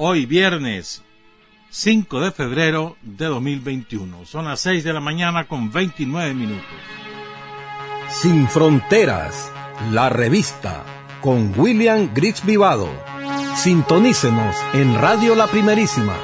Hoy viernes 5 de febrero de 2021. Son las 6 de la mañana con 29 minutos. Sin Fronteras, la revista con William Griggs Vivado. Sintonícenos en Radio La Primerísima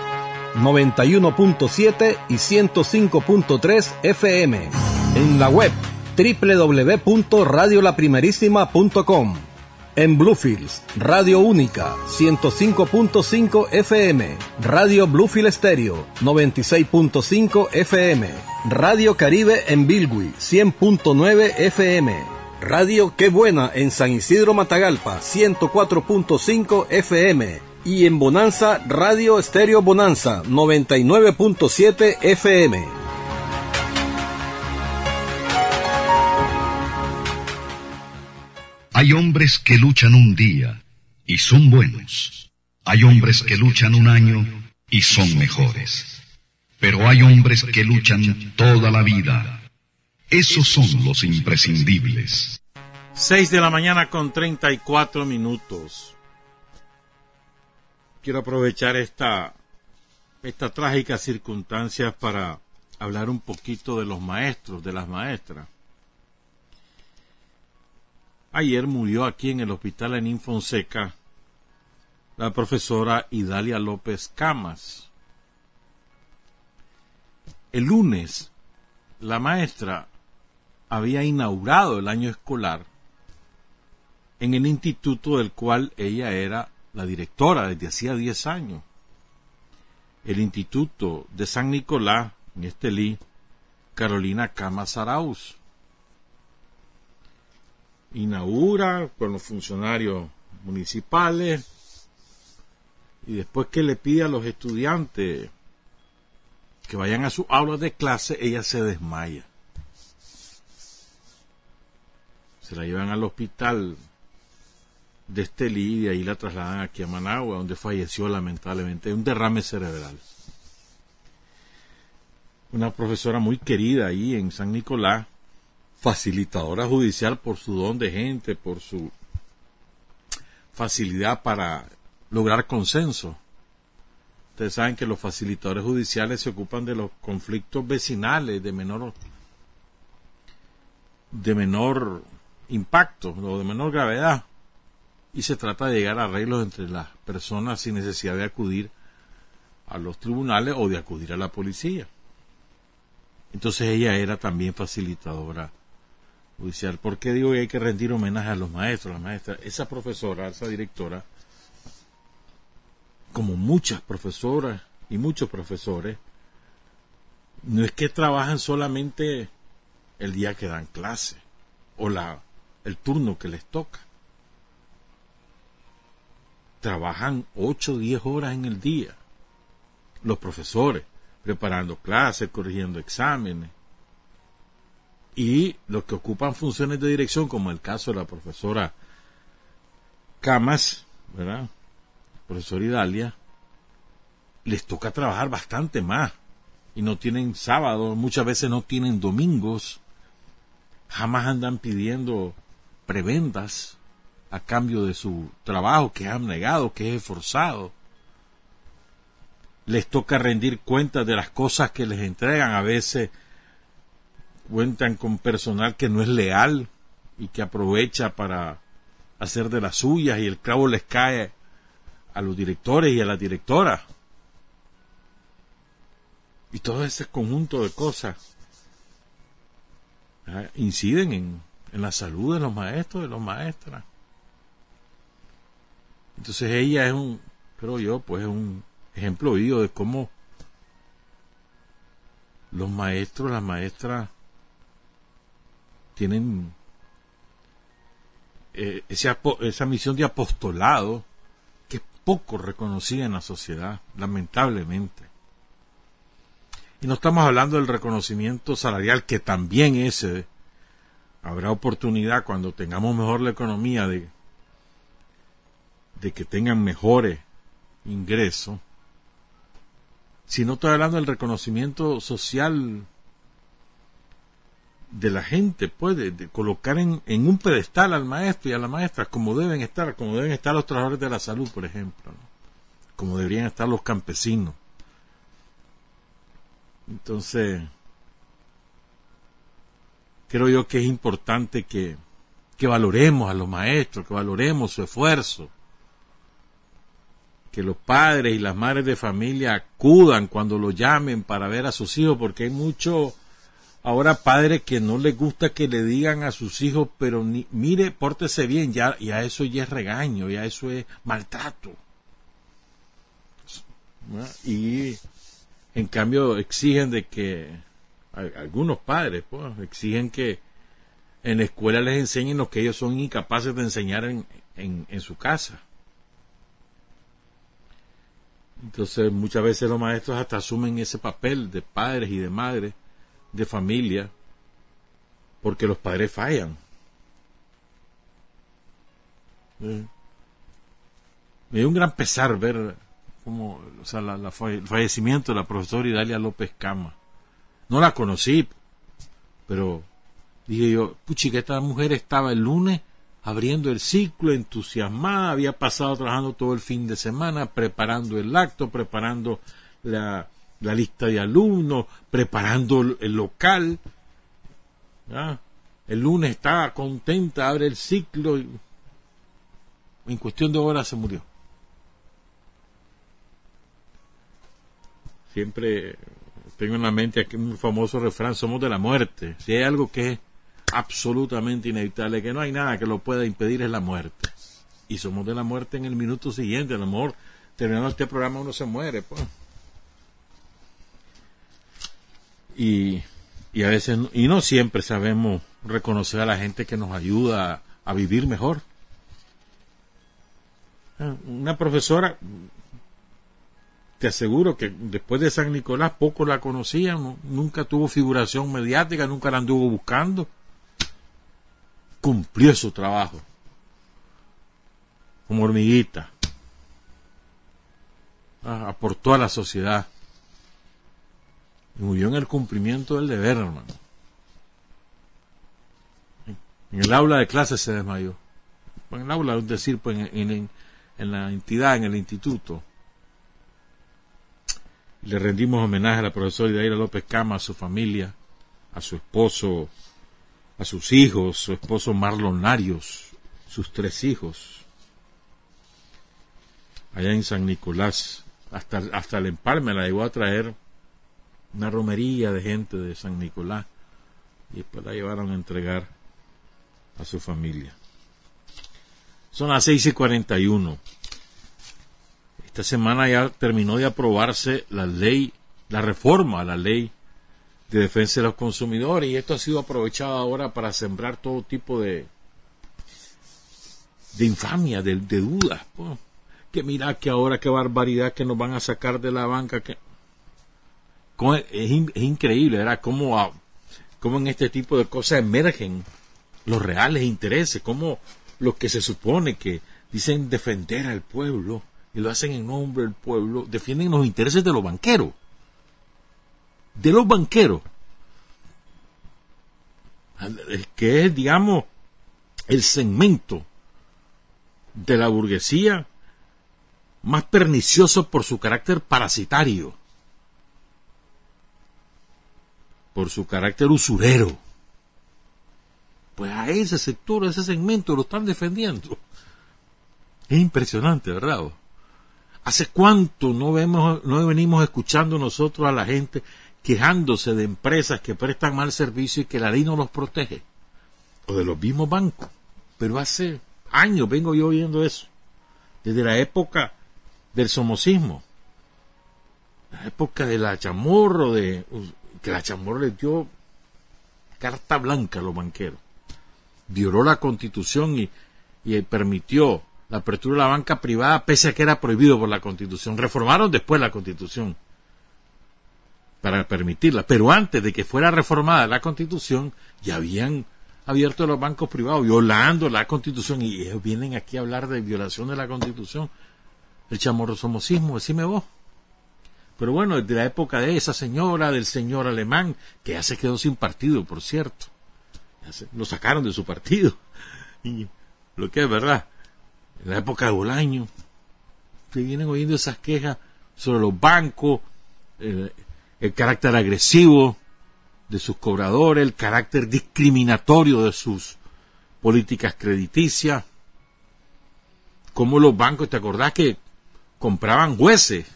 91.7 y 105.3 FM. En la web www.radiolaprimerísima.com. En Bluefields, Radio Única 105.5 FM, Radio Bluefield Stereo 96.5 FM, Radio Caribe en Bilwi 100.9 FM. Radio Qué Buena en San Isidro Matagalpa 104.5 FM y en Bonanza Radio Estéreo Bonanza 99.7 FM. Hay hombres que luchan un día y son buenos. Hay hombres que luchan un año y son mejores. Pero hay hombres que luchan toda la vida. Esos son los imprescindibles. 6 de la mañana con 34 minutos. Quiero aprovechar esta, esta trágica circunstancia para hablar un poquito de los maestros, de las maestras. Ayer murió aquí en el hospital en Infonseca la profesora Idalia López Camas. El lunes, la maestra había inaugurado el año escolar en el instituto del cual ella era la directora desde hacía 10 años. El Instituto de San Nicolás, en Estelí, Carolina Camas Arauz. Inaugura con los funcionarios municipales y después que le pide a los estudiantes que vayan a su aula de clase, ella se desmaya. Se la llevan al hospital de Estelí y de ahí la trasladan aquí a Managua, donde falleció lamentablemente un derrame cerebral. Una profesora muy querida ahí en San Nicolás, facilitadora judicial por su don de gente, por su facilidad para lograr consenso. Ustedes saben que los facilitadores judiciales se ocupan de los conflictos vecinales de menor de menor impacto o de menor gravedad y se trata de llegar a arreglos entre las personas sin necesidad de acudir a los tribunales o de acudir a la policía. Entonces ella era también facilitadora judicial. ¿Por qué digo que hay que rendir homenaje a los maestros, a las maestras? Esa profesora, esa directora, como muchas profesoras y muchos profesores, no es que trabajan solamente el día que dan clase o la, el turno que les toca trabajan 8 o 10 horas en el día. Los profesores, preparando clases, corrigiendo exámenes. Y los que ocupan funciones de dirección, como el caso de la profesora Camas, ¿verdad? Profesora Idalia, les toca trabajar bastante más. Y no tienen sábados, muchas veces no tienen domingos. Jamás andan pidiendo prebendas a cambio de su trabajo que han negado, que es esforzado. Les toca rendir cuentas de las cosas que les entregan. A veces cuentan con personal que no es leal y que aprovecha para hacer de las suyas y el clavo les cae a los directores y a las directoras. Y todo ese conjunto de cosas inciden en, en la salud de los maestros, de los maestras. Entonces ella es un, creo yo, pues es un ejemplo vivo de cómo los maestros, las maestras tienen eh, esa, esa misión de apostolado que es poco reconocida en la sociedad, lamentablemente. Y no estamos hablando del reconocimiento salarial, que también ese habrá oportunidad cuando tengamos mejor la economía de, de que tengan mejores ingresos, sino estoy hablando del reconocimiento social de la gente, puede de, colocar en, en, un pedestal al maestro y a la maestra como deben estar, como deben estar los trabajadores de la salud, por ejemplo, como deberían estar los campesinos. Entonces, creo yo que es importante que, que valoremos a los maestros, que valoremos su esfuerzo, que los padres y las madres de familia acudan cuando lo llamen para ver a sus hijos, porque hay mucho ahora padres que no les gusta que le digan a sus hijos, pero ni, mire, pórtese bien, ya, y a eso ya es regaño, ya eso es maltrato. Y en cambio exigen de que, algunos padres, pues, exigen que en la escuela les enseñen lo que ellos son incapaces de enseñar en, en, en su casa. Entonces muchas veces los maestros hasta asumen ese papel de padres y de madres de familia porque los padres fallan. Me dio un gran pesar ver como, o sea, la, el fallecimiento de la profesora Idalia López Cama. No la conocí, pero dije yo, puchi, que esta mujer estaba el lunes abriendo el ciclo, entusiasmada, había pasado trabajando todo el fin de semana, preparando el acto, preparando la, la lista de alumnos, preparando el local. El lunes estaba contenta, abre el ciclo y en cuestión de horas se murió. Siempre tengo en la mente aquí un famoso refrán, somos de la muerte. Si hay algo que es absolutamente inevitable, que no hay nada que lo pueda impedir, es la muerte. Y somos de la muerte en el minuto siguiente. A lo mejor terminando este programa uno se muere. Pues. Y, y a veces y no siempre sabemos reconocer a la gente que nos ayuda a, vivir mejor. Ah, una profesora, te aseguro que después de San Nicolás poco la conocían, nunca tuvo figuración mediática, nunca la anduvo buscando. Cumplió su trabajo como hormiguita. Ah, aportó a la sociedad murió en el cumplimiento del deber, hermano. En el aula de clase se desmayó. En el aula, es decir, pues en, la entidad, en el instituto. Le rendimos homenaje a la profesora Idaira López Cama, a su familia, a su esposo, a sus hijos, su esposo Marlon Narios, sus tres hijos, allá en San Nicolás. Hasta, hasta el empalme la llegó a traer una romería de gente de San Nicolás y después la llevaron a entregar a su familia. Son las seis y cuarenta y uno. Esta semana ya terminó de aprobarse la ley, la reforma a la ley de defensa de los consumidores y esto ha sido aprovechado ahora para sembrar todo tipo de de infamia, de, dudas. Que mira que ahora qué barbaridad que nos van a sacar de la banca. Que es, increíble, ¿verdad? Cómo, cómo en este tipo de cosas emergen los reales intereses, cómo los que se supone que dicen defender al pueblo y lo hacen en nombre del pueblo, defienden los intereses de los banqueros. De los banqueros. Que es, digamos, el segmento de la burguesía más pernicioso por su carácter parasitario por su carácter usurero. Pues a ese sector, a ese segmento lo están defendiendo. Es impresionante, ¿verdad? ¿Hace cuánto no, vemos, no venimos escuchando nosotros a la gente quejándose de empresas que prestan mal servicio y que la ley no los protege? O de los mismos bancos. Pero hace años vengo yo oyendo eso. Desde la época del somocismo. La época de la chamorro, de, que la chamorro les dio carta blanca a los banqueros. Violó la constitución y, y permitió la apertura de la banca privada pese a que era prohibido por la Constitución. Reformaron después la Constitución para permitirla, pero antes de que fuera reformada la Constitución ya habían abierto los bancos privados violando la Constitución y ellos vienen aquí a hablar de violación de la Constitución. El chamorrosomosismo, decime vos. Pero bueno, desde la época de esa señora, del señor alemán, que ya se quedó sin partido, por cierto. lo sacaron de su partido. Y lo que es verdad en la época de Bolaño, se vienen oyendo esas quejas sobre los bancos, el, carácter agresivo de sus cobradores, el carácter discriminatorio de sus políticas crediticias, cómo los bancos, ¿te acordás que compraban jueces?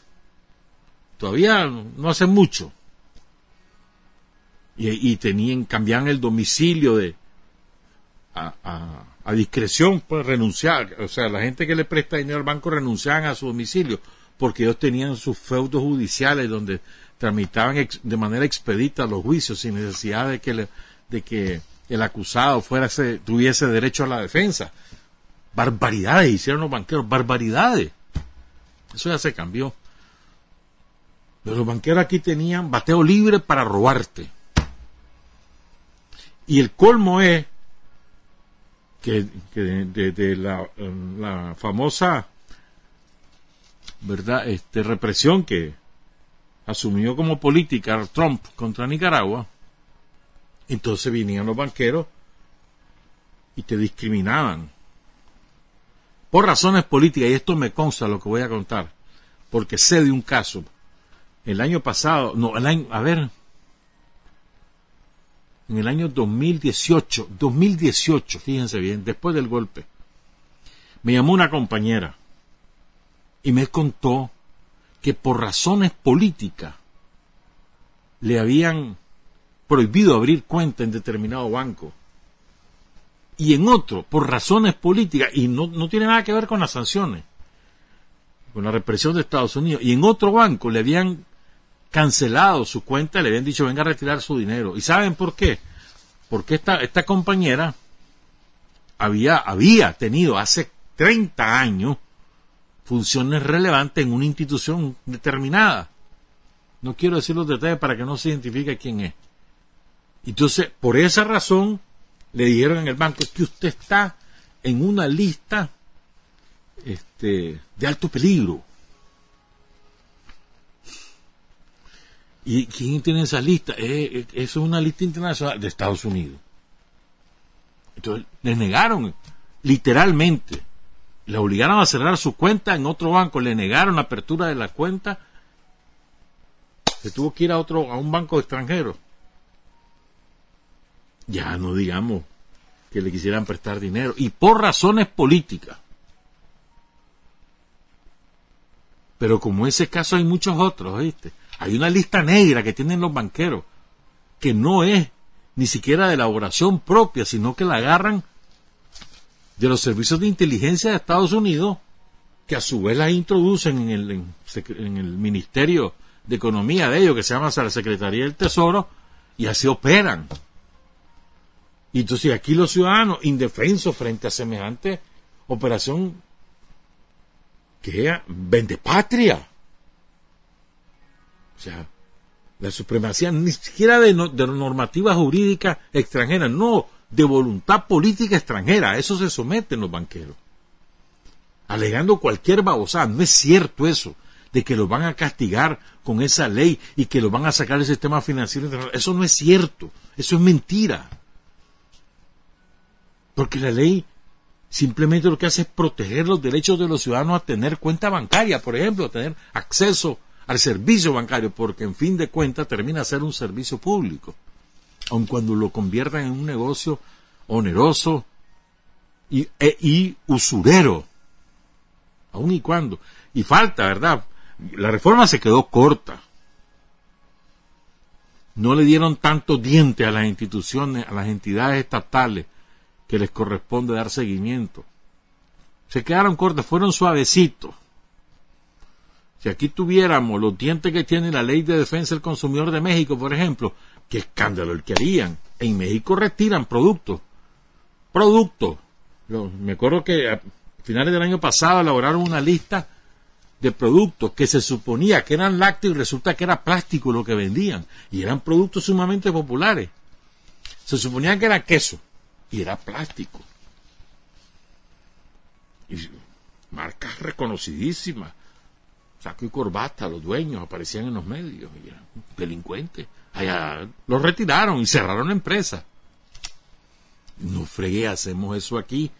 Todavía no hace mucho. Y, tenían, cambiaban el domicilio de a, a discreción, pues renunciar. O sea, la gente que le presta dinero al banco renunciaban a su domicilio porque ellos tenían sus feudos judiciales donde tramitaban de manera expedita los juicios sin necesidad de que, de que el acusado fuera tuviese derecho a la defensa. Barbaridades hicieron los banqueros, barbaridades. Eso ya se cambió. Pero los banqueros aquí tenían bateo libre para robarte. Y el colmo es que, de, la, famosa verdad este represión que asumió como política Trump contra Nicaragua entonces vinían los banqueros y te discriminaban por razones políticas y esto me consta lo que voy a contar porque sé de un caso el año pasado no el año a ver en el año 2018, 2018, fíjense bien, después del golpe, me llamó una compañera y me contó que por razones políticas le habían prohibido abrir cuenta en determinado banco. Y en otro por razones políticas y no, no tiene nada que ver con las sanciones, con la represión de Estados Unidos y en otro banco le habían cancelado su cuenta, le habían dicho venga a retirar su dinero. ¿Y saben por qué? Porque esta, esta compañera había, había tenido hace 30 años funciones relevantes en una institución determinada. No quiero decir los detalles para que no se identifique quién es. Entonces, por esa razón, le dijeron en el banco que usted está en una lista este, de alto peligro. ¿Y quién tiene esa lista? Eh, eh, es una lista internacional de Estados Unidos. Entonces, le negaron, literalmente. Le obligaron a cerrar su cuenta en otro banco, le negaron la apertura de la cuenta. Se tuvo que ir a otro, a un banco extranjero. Ya no digamos que le quisieran prestar dinero. Y por razones políticas. Pero como ese caso hay muchos otros, ¿viste? Hay una lista negra que tienen los banqueros, que no es ni siquiera de elaboración propia, sino que la agarran de los servicios de inteligencia de Estados Unidos, que a su vez la introducen en el, Ministerio de Economía de ellos, que se llama la Secretaría del Tesoro, y así operan. Y entonces aquí los ciudadanos indefensos frente a semejante operación que vende patria. O sea, la supremacía ni siquiera de, normativa jurídica extranjera, no, de voluntad política extranjera. A eso se someten los banqueros. Alegando cualquier babosada. No es cierto eso, de que los van a castigar con esa ley y que los van a sacar del sistema financiero internacional. Eso no es cierto. Eso es mentira. Porque la ley simplemente lo que hace es proteger los derechos de los ciudadanos a tener cuenta bancaria, por ejemplo, a tener acceso al servicio bancario, porque en fin de cuentas termina ser un servicio público, aun cuando lo conviertan en un negocio oneroso y, e, y usurero. Aún y cuando. Y falta, ¿verdad? La reforma se quedó corta. No le dieron tanto diente a las instituciones, a las entidades estatales que les corresponde dar seguimiento. Se quedaron cortas, fueron suavecitos. Si aquí tuviéramos los dientes que tiene la ley de defensa del consumidor de México, por ejemplo, qué escándalo el que harían. En México retiran productos. Productos. Me acuerdo que a finales del año pasado elaboraron una lista de productos que se suponía que eran lácteos y resulta que era plástico lo que vendían. Y eran productos sumamente populares. Se suponía que era queso y era plástico. Marcas reconocidísimas. Saco y corbata, los dueños aparecían en los medios. Y eran delincuentes. Allá los retiraron y cerraron la empresa. No fregué, hacemos eso aquí.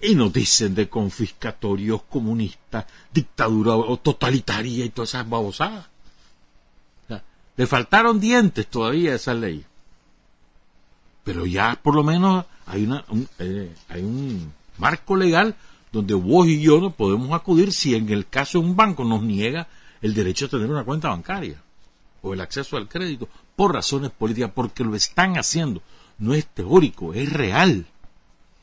Y nos dicen de confiscatorios comunistas, dictadura totalitaria y todas esas babosadas. le faltaron dientes todavía a esa ley. Pero ya por lo menos hay, una, un, eh, hay un marco legal donde vos y yo no podemos acudir si en el caso de un banco nos niega el derecho a tener una cuenta bancaria o el acceso al crédito por razones políticas, porque lo están haciendo. No es teórico, es real.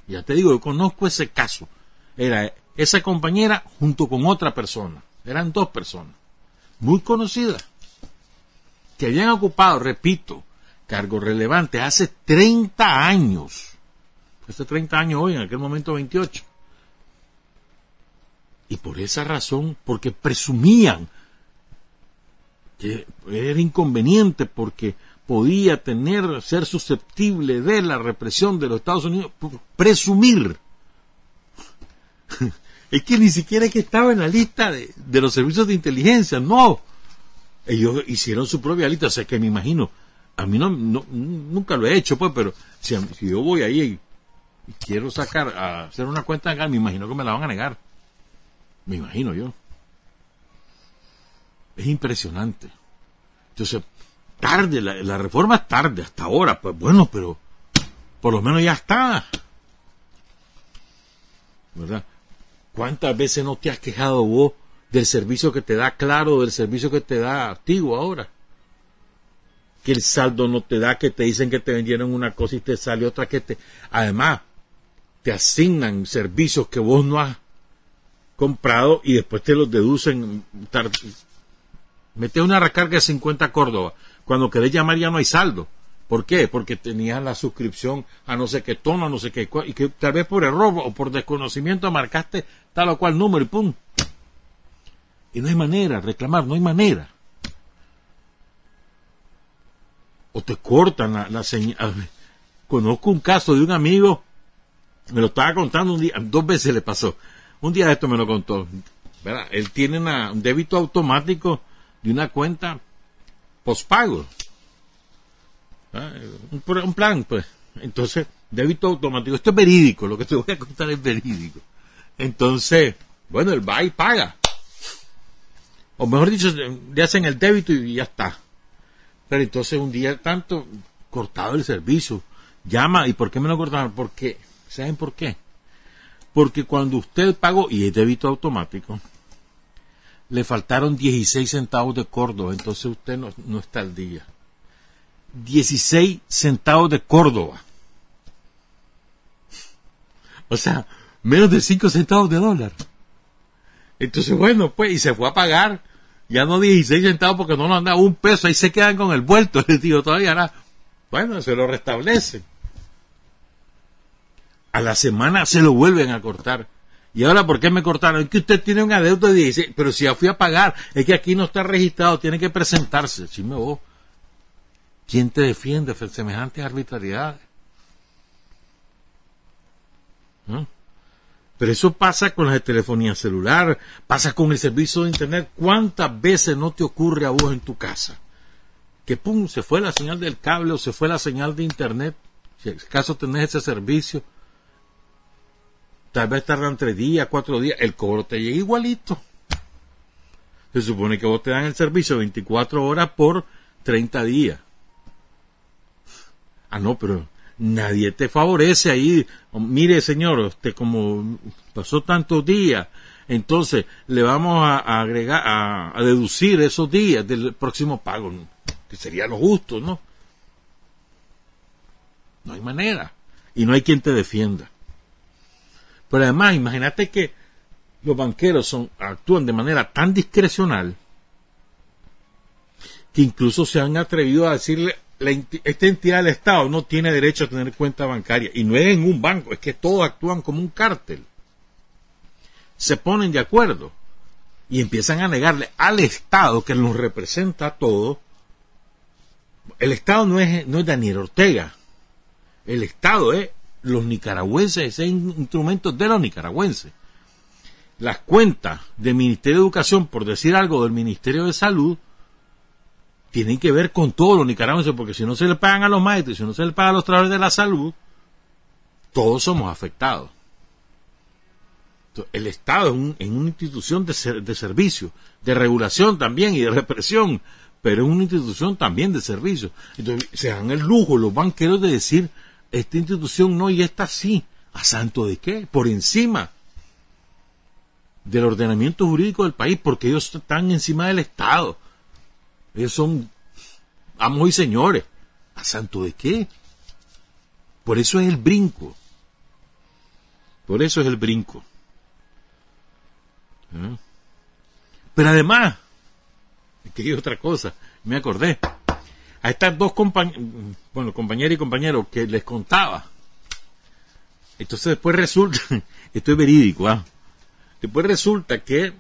Ya te digo, yo conozco ese caso. Era esa compañera junto con otra persona. Eran dos personas. Muy conocidas. Que habían ocupado, repito, cargos relevantes hace 30 años. Hace 30 años hoy, en aquel momento 28. Y por esa razón, porque presumían que era inconveniente porque podía tener, ser susceptible de la represión de los Estados Unidos, presumir. es que ni siquiera es que estaba en la lista de, los servicios de inteligencia, no. Ellos hicieron su propia lista, o sea que me imagino, a mí no, nunca lo he hecho, pues, pero si, yo voy ahí y, quiero sacar, a hacer una cuenta me imagino que me la van a negar. Me imagino yo. Es impresionante. Entonces, tarde, la, reforma es tarde, hasta ahora, pues bueno, pero por lo menos ya está. ¿Verdad? ¿Cuántas veces no te has quejado vos del servicio que te da Claro, del servicio que te da Activo ahora? Que el saldo no te da, que te dicen que te vendieron una cosa y te sale otra que te... Además, te asignan servicios que vos no has comprado y después te los deducen Mete una recarga de 50 Córdoba. Cuando querés llamar ya no hay saldo. ¿Por qué? Porque tenías la suscripción a no sé qué tono, a no sé qué, y que tal vez por error o por desconocimiento marcaste tal o cual número y pum. Y no hay manera, reclamar, no hay manera. O te cortan la, la señal. Conozco un caso de un amigo, me lo estaba contando un día, dos veces le pasó. Un día esto me lo contó. Él tiene un débito automático de una cuenta pospago. ¿Ah? Un, plan, pues. Entonces, débito automático. Esto es verídico, lo que te voy a contar es verídico. Entonces, bueno, él va y paga. O mejor dicho, le hacen el débito y ya está. Pero entonces un día tanto cortado el servicio. Llama, ¿y por qué me lo cortaron? Porque, ¿saben por qué? Porque cuando usted pagó, y es débito automático, le faltaron 16 centavos de Córdoba, entonces usted no, está al día. 16 centavos de Córdoba. O sea, menos de 5 centavos de dólar. Entonces, bueno, pues, y se fue a pagar. Ya no 16 centavos porque no nos han dado un peso, ahí se quedan con el vuelto. Les digo, todavía nada. Bueno, se lo restablecen. A la semana se lo vuelven a cortar. Y ahora, ¿por qué me cortaron? Es que usted tiene un adeudo de 16, pero si ya fui a pagar, es que aquí no está registrado, tiene que presentarse. Si me vos. ¿Quién te defiende frente semejantes arbitrariedades? Pero eso pasa con la telefonía celular, pasa con el servicio de Internet. ¿Cuántas veces no te ocurre a vos en tu casa? Que pum, se fue la señal del cable o se fue la señal de Internet. Si acaso tenés ese servicio, Tal vez tardan tres días, cuatro días, el cobro te llega igualito. Se supone que vos te dan el servicio 24 horas por 30 días. Ah, no, pero nadie te favorece ahí. Mire, señor, usted como pasó tantos días, entonces le vamos a, agregar, a, deducir esos días del próximo pago, que sería lo justo, ¿no? No hay manera. Y no hay quien te defienda. Pero además, imagínate que los banqueros son, actúan de manera tan discrecional que incluso se han atrevido a decirle esta entidad del Estado no tiene derecho a tener cuenta bancaria. Y no es en un banco, es que todos actúan como un cártel. Se ponen de acuerdo y empiezan a negarle al Estado que nos representa a todos. El Estado no es, no es Daniel Ortega. El Estado es los nicaragüenses, ese instrumento de los nicaragüenses. Las cuentas del Ministerio de Educación, por decir algo del Ministerio de Salud, tienen que ver con todos los nicaragüenses, porque si no se le pagan a los maestros, si no se le pagan a los trabajadores de la salud, todos somos afectados. el Estado es, una institución de, de servicio, de regulación también y de represión, pero es una institución también de servicio. Entonces, se dan el lujo los banqueros de decir, esta institución no y esta sí. ¿A santo de qué? Por encima del ordenamiento jurídico del país, porque ellos están encima del Estado. Ellos son amos y señores. ¿A santo de qué? Por eso es el brinco. Por eso es el brinco. ¿Eh? Pero además, que otra cosa, me acordé. A estas dos compañeras, bueno, compañeras y compañeros que les contaba. Entonces después resulta, esto es verídico, ¿ah? Después resulta que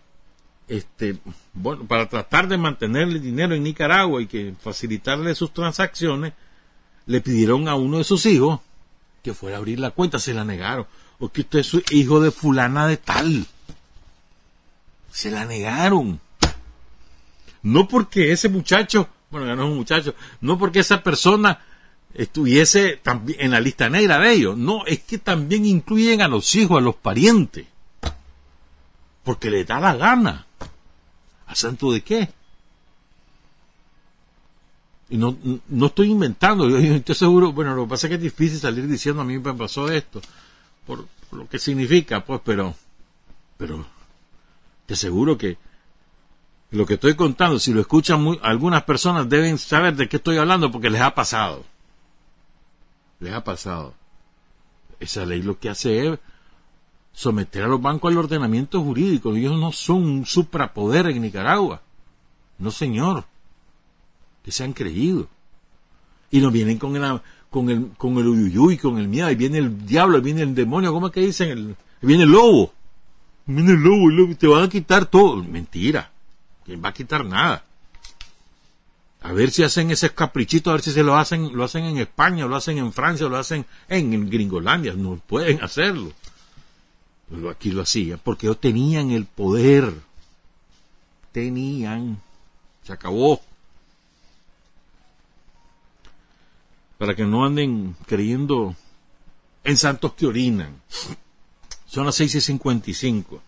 este, bueno, para tratar de mantenerle dinero en Nicaragua y que facilitarle sus transacciones, le pidieron a uno de sus hijos que fuera a abrir la cuenta, se la negaron. O que usted es hijo de fulana de tal. Se la negaron. No porque ese muchacho, bueno, ya no es un muchacho, no porque esa persona estuviese también en la lista negra de ellos. No, es que también incluyen a los hijos, a los parientes. Porque le da la gana. ¿A santo de qué? Y no, no estoy inventando, yo estoy seguro, bueno, lo que pasa es que es difícil salir diciendo a mí me pasó esto, por, lo que significa, pues, pero, pero, te aseguro que lo que estoy contando, si lo escuchan algunas personas deben saber de qué estoy hablando porque les ha pasado. Les ha pasado. Esa ley lo que hace es someter a los bancos al ordenamiento jurídico. Ellos no son un suprapoder en Nicaragua. No, señor. Que se han creído. Y nos vienen con el, con el, con el uyuyuy, con el miedo. Ahí viene el diablo, ahí viene el demonio. ¿Cómo es que dicen? El, viene el lobo. Viene el lobo, el lobo, te van a quitar todo. Mentira. ¿Quién va a quitar nada? A ver si hacen ese caprichito, a ver si se lo hacen, lo hacen en España, lo hacen en Francia, lo hacen en Gringolandia. No pueden hacerlo aquí lo hacían, porque ellos tenían el poder. Tenían. Se acabó. Para que no anden creyendo en santos que orinan. Son las seis y cincuenta y cinco.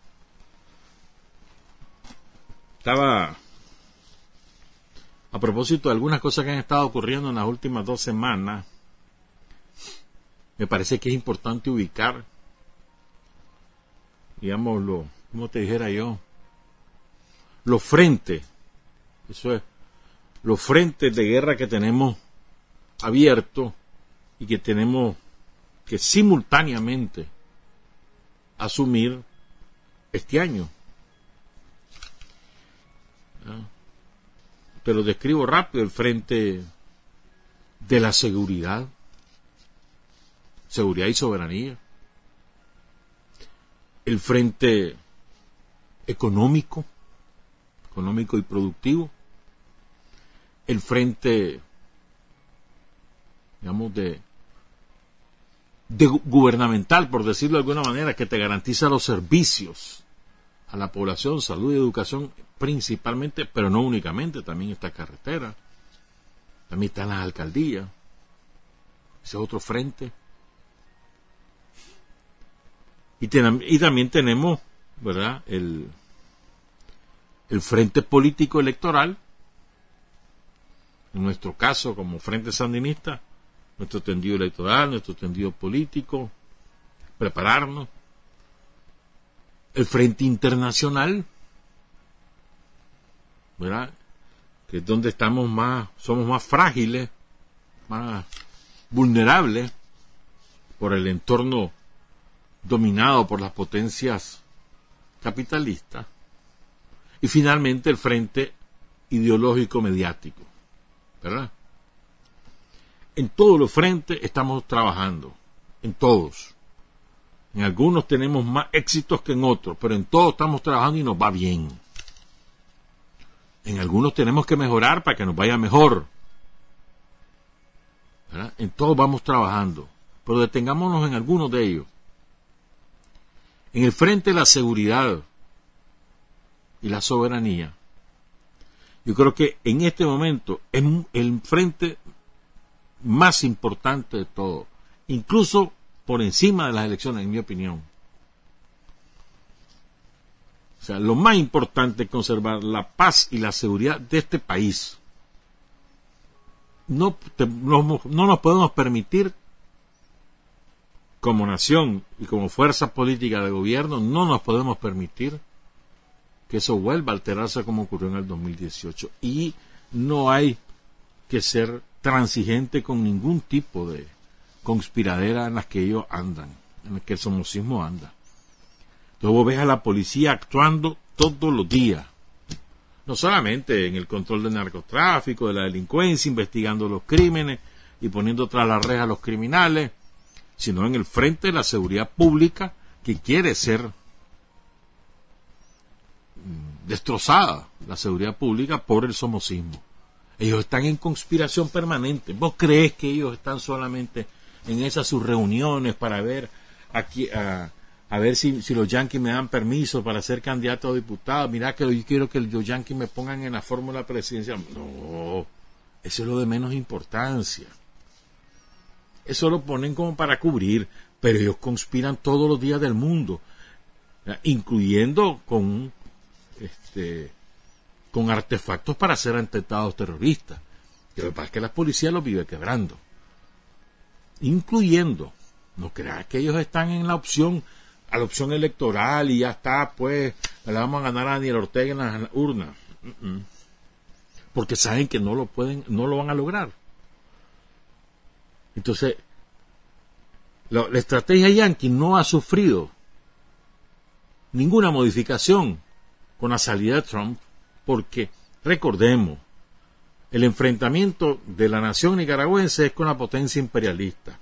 A propósito de algunas cosas que han estado ocurriendo en las últimas dos semanas. Me parece que es importante ubicar digamos, lo, como te dijera yo, los frentes, eso es, los frentes de guerra que tenemos abiertos y que tenemos que simultáneamente asumir este año. Pero describo rápido el frente de la seguridad, seguridad y soberanía. El frente económico, económico y productivo, el frente, digamos, de, de gubernamental, por decirlo de alguna manera, que te garantiza los servicios a la población, salud y educación principalmente, pero no únicamente, también está carretera, también están las alcaldías, ese otro frente, y, también tenemos, ¿verdad?, el, el frente político electoral, en nuestro caso como frente sandinista, nuestro tendido electoral, nuestro tendido político, prepararnos. El Frente Internacional, ¿verdad? Que es donde estamos más, somos más frágiles, más vulnerables por el entorno dominado por las potencias capitalistas. Y finalmente el Frente Ideológico Mediático, ¿verdad? En todos los frentes estamos trabajando, en todos. En algunos tenemos más éxitos que en otros, pero en todos estamos trabajando y nos va bien. En algunos tenemos que mejorar para que nos vaya mejor. En todos vamos trabajando, pero detengámonos en algunos de ellos. En el frente de la seguridad y la soberanía, yo creo que en este momento es el frente más importante de todo, incluso por encima de las elecciones, en mi opinión. O sea, lo más importante es conservar la paz y la seguridad de este país. No, no, no nos podemos permitir, como nación y como fuerza política de gobierno, no nos podemos permitir que eso vuelva a alterarse como ocurrió en el 2018. Y no hay que ser transigente con ningún tipo de conspiradera en las que ellos andan, en las que el somocismo anda. Entonces vos ves a la policía actuando todos los días, no solamente en el control del narcotráfico, de la delincuencia, investigando los crímenes y poniendo tras la reja a los criminales, sino en el frente de la seguridad pública que quiere ser mm, destrozada la seguridad pública por el somocismo. Ellos están en conspiración permanente. ¿Vos crees que ellos están solamente en esas sus reuniones para ver aquí a, ver si, los yanquis me dan permiso para ser candidato a diputado? Mira que yo quiero que los yanquis me pongan en la fórmula presidencial. No, eso es lo de menos importancia. Eso lo ponen como para cubrir, pero ellos conspiran todos los días del mundo, incluyendo con este con artefactos para ser atentados terroristas. Lo que pasa es que la policía los vive quebrando. Incluyendo, no creas que ellos están en la opción, a la opción electoral y ya está, pues, le vamos a ganar a Daniel Ortega en las urnas. Porque saben que no lo pueden, no lo van a lograr. Entonces, la estrategia yankee no ha sufrido ninguna modificación con la salida de Trump porque, recordemos, el enfrentamiento de la nación nicaragüense es con la potencia imperialista.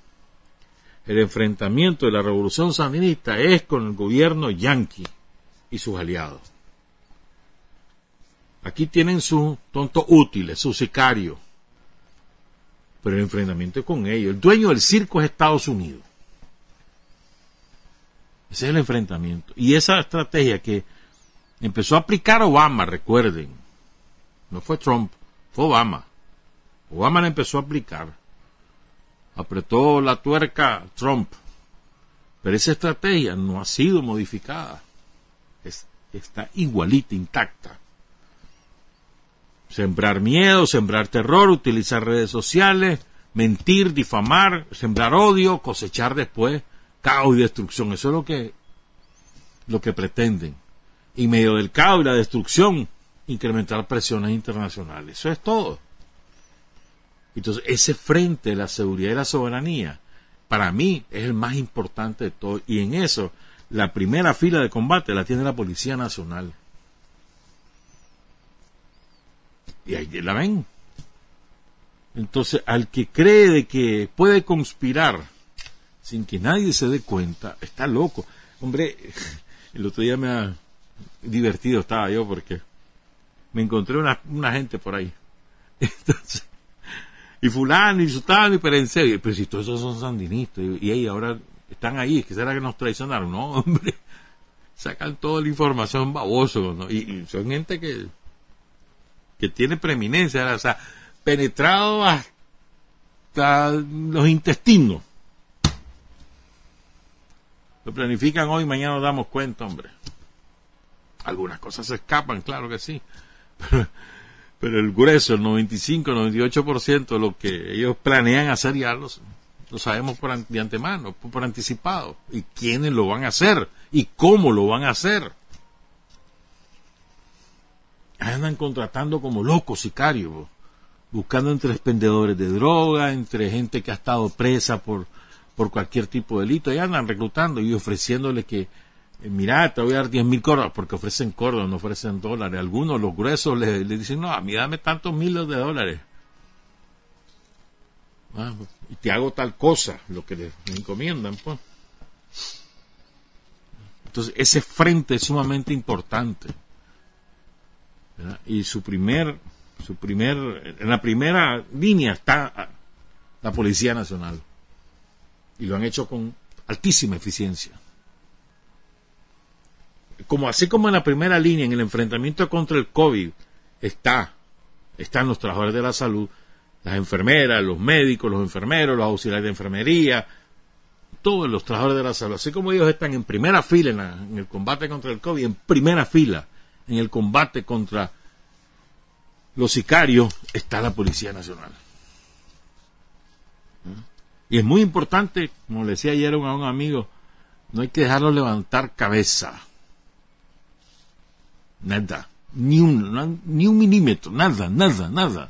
El enfrentamiento de la revolución sandinista es con el gobierno yanqui y sus aliados. Aquí tienen sus tontos útiles, sus sicarios. Pero el enfrentamiento es con ellos. El dueño del circo es Estados Unidos. Ese es el enfrentamiento. Y esa estrategia que empezó a aplicar Obama, recuerden. No fue Trump, Obama. Obama la empezó a aplicar. Apretó la tuerca Trump. Pero esa estrategia no ha sido modificada. está igualita, intacta. Sembrar miedo, sembrar terror, utilizar redes sociales, mentir, difamar, sembrar odio, cosechar después caos y destrucción. Eso es lo que, lo que pretenden y medio del caos y la destrucción, incrementar presiones internacionales. Eso es todo. Entonces, ese frente de la seguridad y la soberanía, para mí, es el más importante de todo. Y en eso, la primera fila de combate la tiene la Policía Nacional. Y ahí la ven. Entonces, al que cree de que puede conspirar sin que nadie se dé cuenta, está loco. Hombre, el otro día me, divertido estaba yo porque me encontré una, una gente por ahí. y fulano, y sultano, y perense, pero si todos esos son sandinistas, y, ahí ahora están ahí, que será que nos traicionaron? No, hombre, sacan toda la información baboso, y, son gente que, que tiene preeminencia, o sea, penetrado hasta los intestinos. Lo planifican hoy, mañana nos damos cuenta, hombre. Algunas cosas se escapan, claro que sí. Pero, el grueso, el 95, 98% de lo que ellos planean hacer ya lo sabemos por, de antemano, por, anticipado. ¿Y quiénes lo van a hacer? ¿Y cómo lo van a hacer? Andan contratando como locos sicarios, buscando entre expendedores de droga, entre gente que ha estado presa por, por cualquier tipo de delito, y andan reclutando y ofreciéndole que, mira, te voy a dar 10 mil córdobas, porque ofrecen córdobas, no ofrecen dólares. Algunos, los gruesos, le, dicen, no, a mí dame tantos miles de dólares. Ah, y te hago tal cosa, lo que le, encomiendan, pues. Entonces, ese frente es sumamente importante. Y su primer, su primer, en la primera línea está la Policía Nacional. Y lo han hecho con altísima eficiencia. Como así como en la primera línea, en el enfrentamiento contra el COVID, está, están los trabajadores de la salud, las enfermeras, los médicos, los enfermeros, los auxiliares de enfermería, todos los trabajadores de la salud, así como ellos están en primera fila en, el combate contra el COVID, en primera fila en el combate contra los sicarios, está la Policía Nacional. Y es muy importante, como le decía ayer a un amigo, no hay que dejarlo levantar cabeza. Nada. Ni un, ni un milímetro. Nada, nada, nada.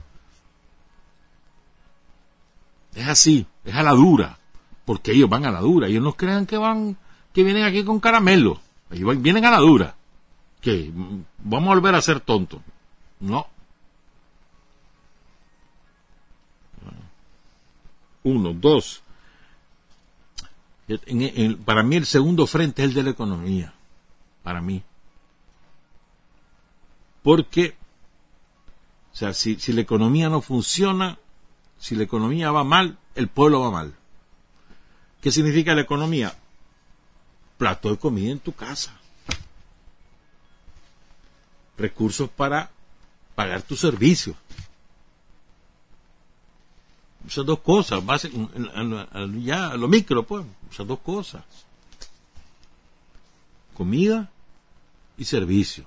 Es así, es a la dura, porque ellos van a la dura. Ellos no crean que van, que vienen aquí con caramelo. Ellos vienen a la dura. Que vamos a volver a ser tontos. No. Uno, dos. para mí el segundo frente es el de la economía. Para mí. Porque, o sea, si, la economía no funciona, si la economía va mal, el pueblo va mal. ¿Qué significa la economía? Plato de comida en tu casa. Recursos para pagar tus servicios. Esas dos cosas, ya lo micro, pues, esas dos cosas. Comida y servicio.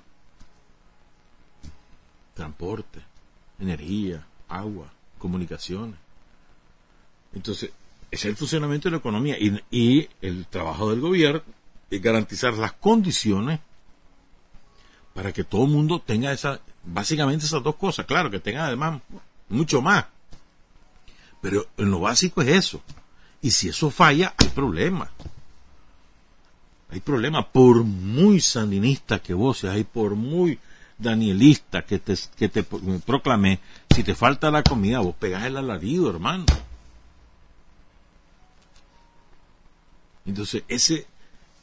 Transporte, energía, agua comunicaciones. Entonces, es el funcionamiento de la economía y, el trabajo del gobierno es garantizar las condiciones para que todo el mundo tenga esa, básicamente esas dos cosas, claro, que tenga además mucho más. Pero en lo básico es eso. Y si eso falla, hay problema. Hay problema, por muy sandinista que vos seas, y por muy danielista que te, que te proclamé, si te falta la comida, vos pegás el alarido, hermano. Entonces, ese, ese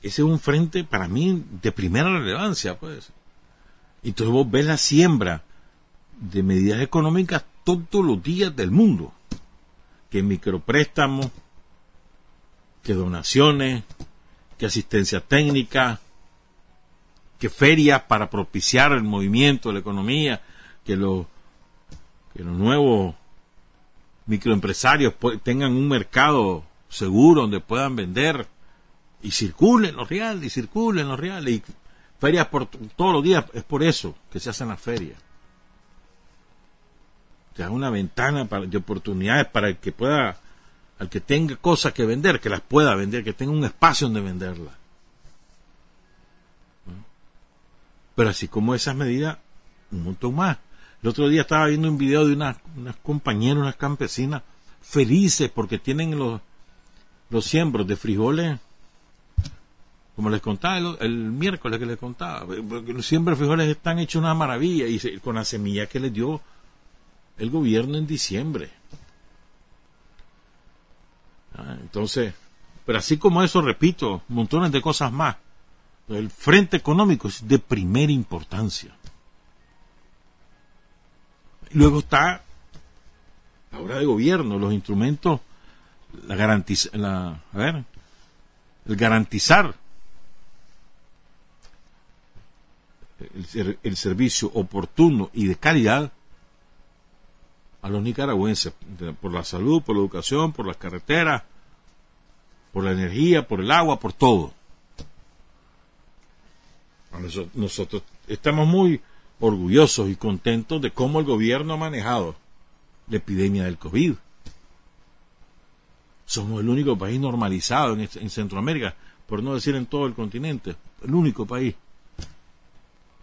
es un frente para mí de primera relevancia, pues. Entonces vos ves la siembra de medidas económicas todos los días del mundo. Que micropréstamos, que donaciones, que asistencia técnica, que ferias para propiciar el movimiento de la economía, que los, que los nuevos microempresarios tengan un mercado seguro donde puedan vender y circulen los reales, y circulen los reales, y ferias por todos los días, es por eso que se hacen las ferias. Te da una ventana de oportunidades para el que pueda, al que tenga cosas que vender, que las pueda vender, que tenga un espacio donde venderlas. Pero así como esas medidas, un montón más. El otro día estaba viendo un video de unas, unas compañeras, unas campesinas, felices porque tienen los, los siembros de frijoles, como les contaba el, miércoles que les contaba, los siembros de frijoles están hechos una maravilla y con la semilla que les dio el gobierno en diciembre. Ah, entonces, pero así como eso, repito, montones de cosas más. El frente económico es de primera importancia. Luego está la obra de gobierno, los instrumentos, la garantiza, la, a ver, el garantizar el, servicio oportuno y de calidad a los nicaragüenses, por la salud, por la educación, por las carreteras, por la energía, por el agua, por todo. Nosotros estamos muy orgullosos y contentos de cómo el gobierno ha manejado la epidemia del COVID. Somos el único país normalizado en, Centroamérica por no decir en todo el continente, el único país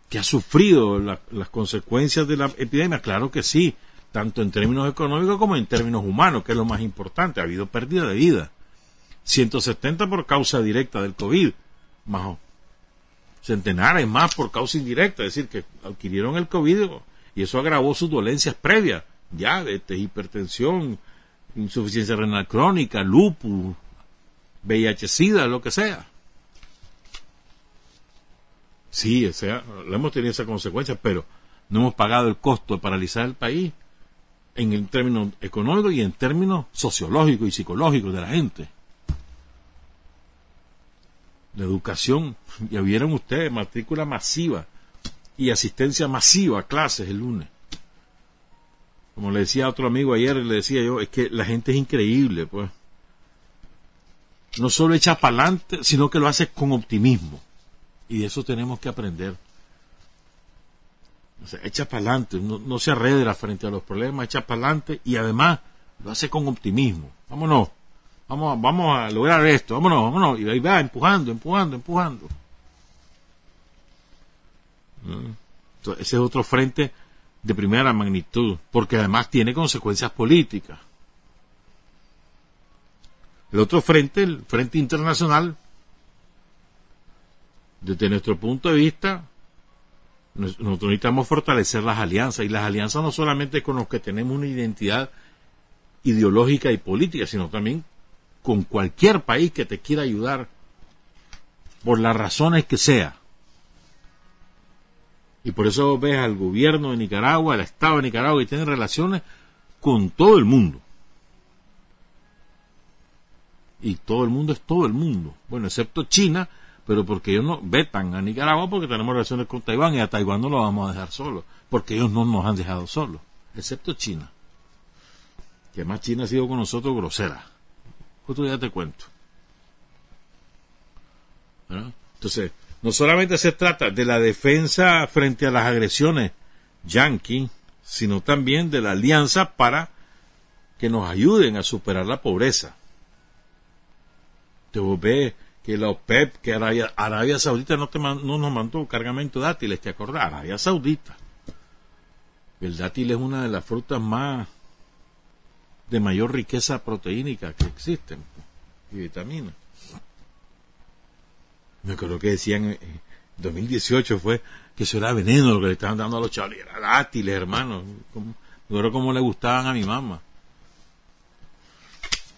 que ha sufrido las consecuencias de la epidemia, claro que sí, tanto en términos económicos como en términos humanos, que es lo más importante, ha habido pérdida de vida. 170 por causa directa del COVID, más centenares más por causa indirecta, es decir, que adquirieron el COVID y eso agravó sus dolencias previas, diabetes, hipertensión, insuficiencia renal crónica, lupus, VIH-Sida, lo que sea. Sí, o sea, hemos tenido esa consecuencia, pero no hemos pagado el costo de paralizar el país en términos económicos y en términos sociológicos y psicológicos de la gente. La educación, ya vieron ustedes, matrícula masiva y asistencia masiva a clases el lunes. Como le decía a otro amigo ayer, le decía yo, es que la gente es increíble, pues. No solo echa para adelante, sino que lo hace con optimismo. Y de eso tenemos que aprender. Echa para adelante, no, se arredra frente a los problemas, echa para adelante y además lo hace con optimismo. Vámonos, vamos, vamos a lograr esto, vámonos, vámonos. Y ahí va empujando, empujando, empujando. Entonces, ese es otro frente de primera magnitud, porque además tiene consecuencias políticas. El otro frente, el frente internacional, desde nuestro punto de vista, nosotros necesitamos fortalecer las alianzas, y las alianzas no solamente con los que tenemos una identidad ideológica y política, sino también con cualquier país que te quiera ayudar, por las razones que sea. Y por eso ves al gobierno de Nicaragua, al Estado de Nicaragua, que tiene relaciones con todo el mundo. Y todo el mundo es todo el mundo. Bueno, excepto China, pero porque ellos no vetan a Nicaragua porque tenemos relaciones con Taiwán y a Taiwán no lo vamos a dejar solo, porque ellos no nos han dejado solos, excepto China. Que además China ha sido con nosotros grosera. Otro día te cuento. Entonces, no solamente se trata de la defensa frente a las agresiones yanqui, sino también de la alianza para que nos ayuden a superar la pobreza. Te ve que la OPEP, que Arabia, Saudita no, te no nos mandó cargamento de dátiles, ¿te acordás? Arabia Saudita. El dátil es una de las frutas más de mayor riqueza proteínica que existen y vitaminas. Me acuerdo que decían en 2018 fue que eso era veneno lo que le estaban dando a los chavales, era dátiles, hermano. me acuerdo cómo le gustaban a mi mamá.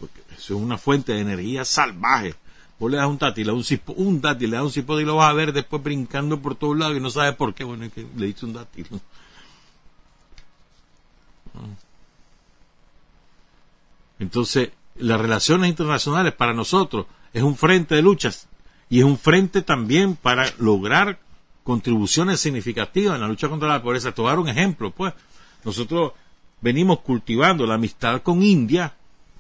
Porque eso es una fuente de energía salvaje Vos le das un dátil, un, un dátil, le das un cipote y lo vas a ver después brincando por todos lados y no sabes por qué. Bueno, es que le diste un dátil. Entonces, las relaciones internacionales para nosotros es un frente de luchas y es un frente también para lograr contribuciones significativas en la lucha contra la pobreza. Te un ejemplo, pues. Nosotros venimos cultivando la amistad con India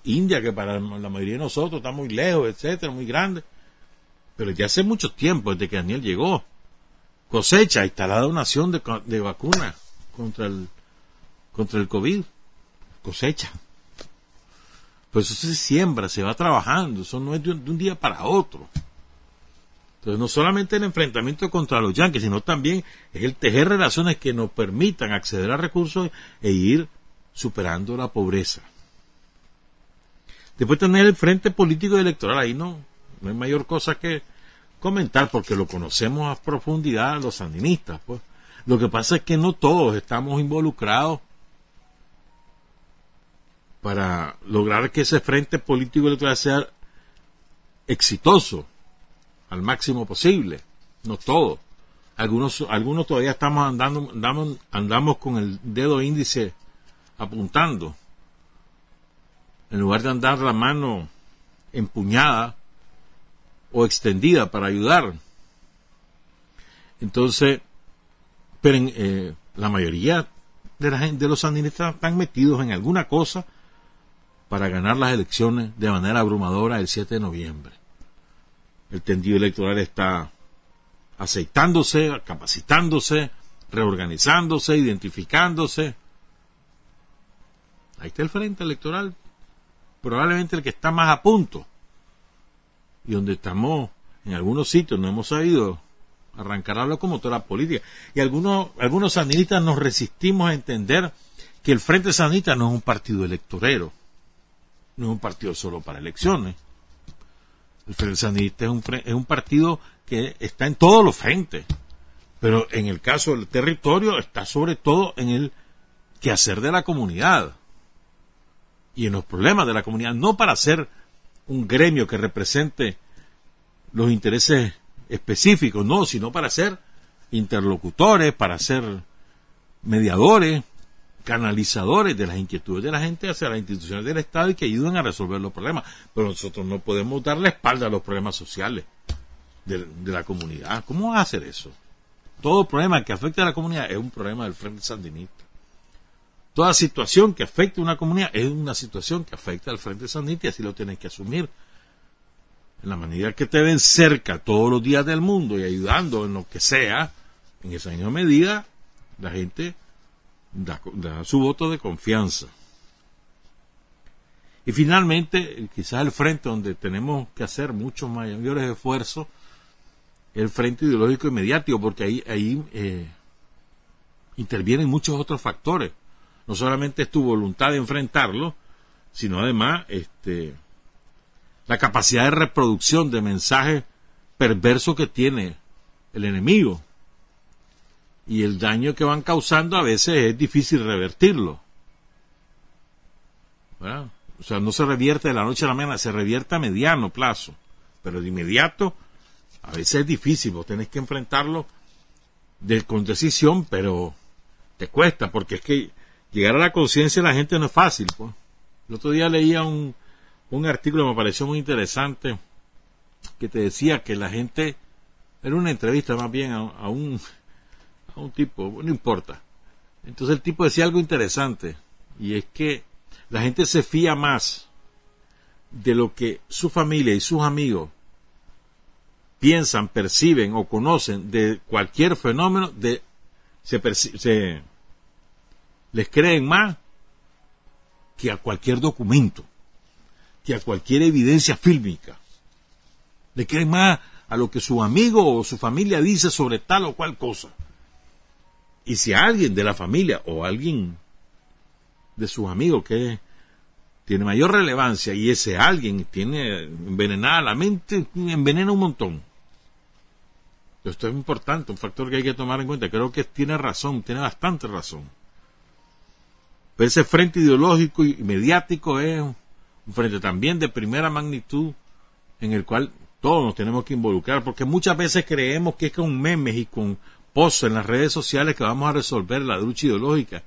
India, que para la mayoría de nosotros está muy lejos, etcétera, muy grande. Pero ya hace mucho tiempo, desde que Daniel llegó, cosecha, está la donación de, de vacunas contra el, contra el COVID. Cosecha. Pues eso se siembra, se va trabajando, eso no es de un, día para otro. Entonces, no solamente el enfrentamiento contra los yanquis, sino también es el tejer relaciones que nos permitan acceder a recursos e ir superando la pobreza. Después tener el frente político y electoral, ahí no, no hay mayor cosa que comentar porque lo conocemos a profundidad los sandinistas. Pues. Lo que pasa es que no todos estamos involucrados para lograr que ese frente político electoral sea exitoso al máximo posible. No todos. Algunos, algunos todavía estamos andando, andamos, andamos con el dedo índice apuntando en lugar de andar la mano empuñada o extendida para ayudar. Entonces, pero eh, la mayoría de, la gente, de los sandinistas están metidos en alguna cosa para ganar las elecciones de manera abrumadora el 7 de noviembre. El tendido electoral está aceitándose, capacitándose, reorganizándose, identificándose. Ahí está el frente electoral probablemente el que está más a punto y donde estamos en algunos sitios no hemos sabido arrancar a la locomotora política. Y algunos, algunos sandinistas nos resistimos a entender que el Frente Sandinista no es un partido electorero, no es un partido solo para elecciones. El Frente Sandinista es un, es un partido que está en todos los frentes, pero en el caso del territorio está sobre todo en el quehacer de la comunidad y en los problemas de la comunidad, no para ser un gremio que represente los intereses específicos, no, sino para ser interlocutores, para ser mediadores, canalizadores de las inquietudes de la gente hacia las instituciones del Estado y que ayuden a resolver los problemas. Pero nosotros no podemos dar la espalda a los problemas sociales de, la comunidad. ¿Cómo va a hacer eso? Todo problema que afecte a la comunidad es un problema del Frente Sandinista. Toda situación que afecte a una comunidad es una situación que afecta al Frente Sandinista y así lo tienes que asumir en la medida que te ven cerca todos los días del mundo y ayudando en lo que sea, en esa misma medida, la gente da, su voto de confianza. Y finalmente, quizás el frente donde tenemos que hacer muchos mayores esfuerzos, el frente ideológico y mediático, porque ahí, ahí eh, intervienen muchos otros factores. No solamente es tu voluntad de enfrentarlo, sino además este, la capacidad de reproducción de mensajes perversos que tiene el enemigo. Y el daño que van causando a veces es difícil revertirlo. O sea, no se revierte de la noche a la mañana, se revierte a mediano plazo. Pero de inmediato, a veces es difícil, vos tenés que enfrentarlo de, con decisión, pero te cuesta, porque es que llegar a la conciencia de la gente no es fácil. Pues. El otro día leía un, un artículo que me pareció muy interesante que te decía que la gente, era una entrevista más bien a, un, a un tipo, no importa. Entonces el tipo decía algo interesante y es que la gente se fía más de lo que su familia y sus amigos piensan, perciben o conocen de cualquier fenómeno, de, se, les creen más que a cualquier documento que a cualquier evidencia fílmica. Le creen más a lo que su amigo o su familia dice sobre tal o cual cosa. Y si alguien de la familia o alguien de sus amigos que tiene mayor relevancia y ese alguien tiene envenenada la mente, envenena un montón. Esto es importante, un factor que hay que tomar en cuenta. Creo que tiene razón, tiene bastante razón. Pero ese frente ideológico y mediático es un frente también de primera magnitud en el cual todos nos tenemos que involucrar, porque muchas veces creemos que es con memes y con en las redes sociales que vamos a resolver la lucha ideológica.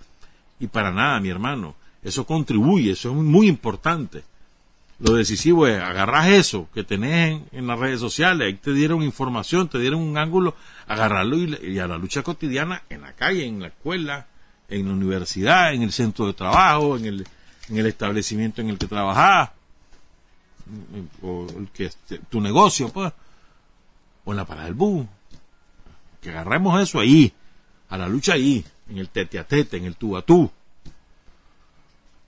Y para nada, mi hermano. Eso contribuye, eso es muy importante. Lo decisivo es agarrar eso que tenés en, las redes sociales, ahí te dieron información, te dieron un ángulo, agarrarlo y, a la lucha cotidiana en la calle, en la escuela, en la universidad, en el centro de trabajo, en el, en el establecimiento en el que trabajás, o el que tu negocio, pues, o en la parada del bus. Que agarremos eso ahí, a la lucha ahí, en el tete a tete, en el tú a tú.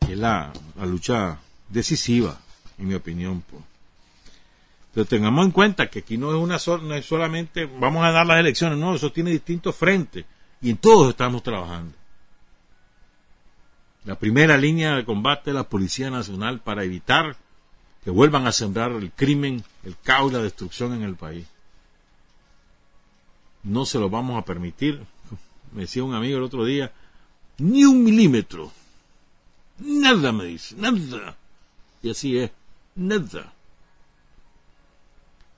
Es la, lucha decisiva, en mi opinión. Pues. Pero tengamos en cuenta que aquí no es una no es solamente vamos a dar las elecciones, no, eso tiene distintos frentes y en todos estamos trabajando la primera línea de combate de la Policía Nacional para evitar que vuelvan a sembrar el crimen, el caos y la destrucción en el país. No se lo vamos a permitir. Me decía un amigo el otro día, ni un milímetro. Nada, me dice, nada. Y así es, nada.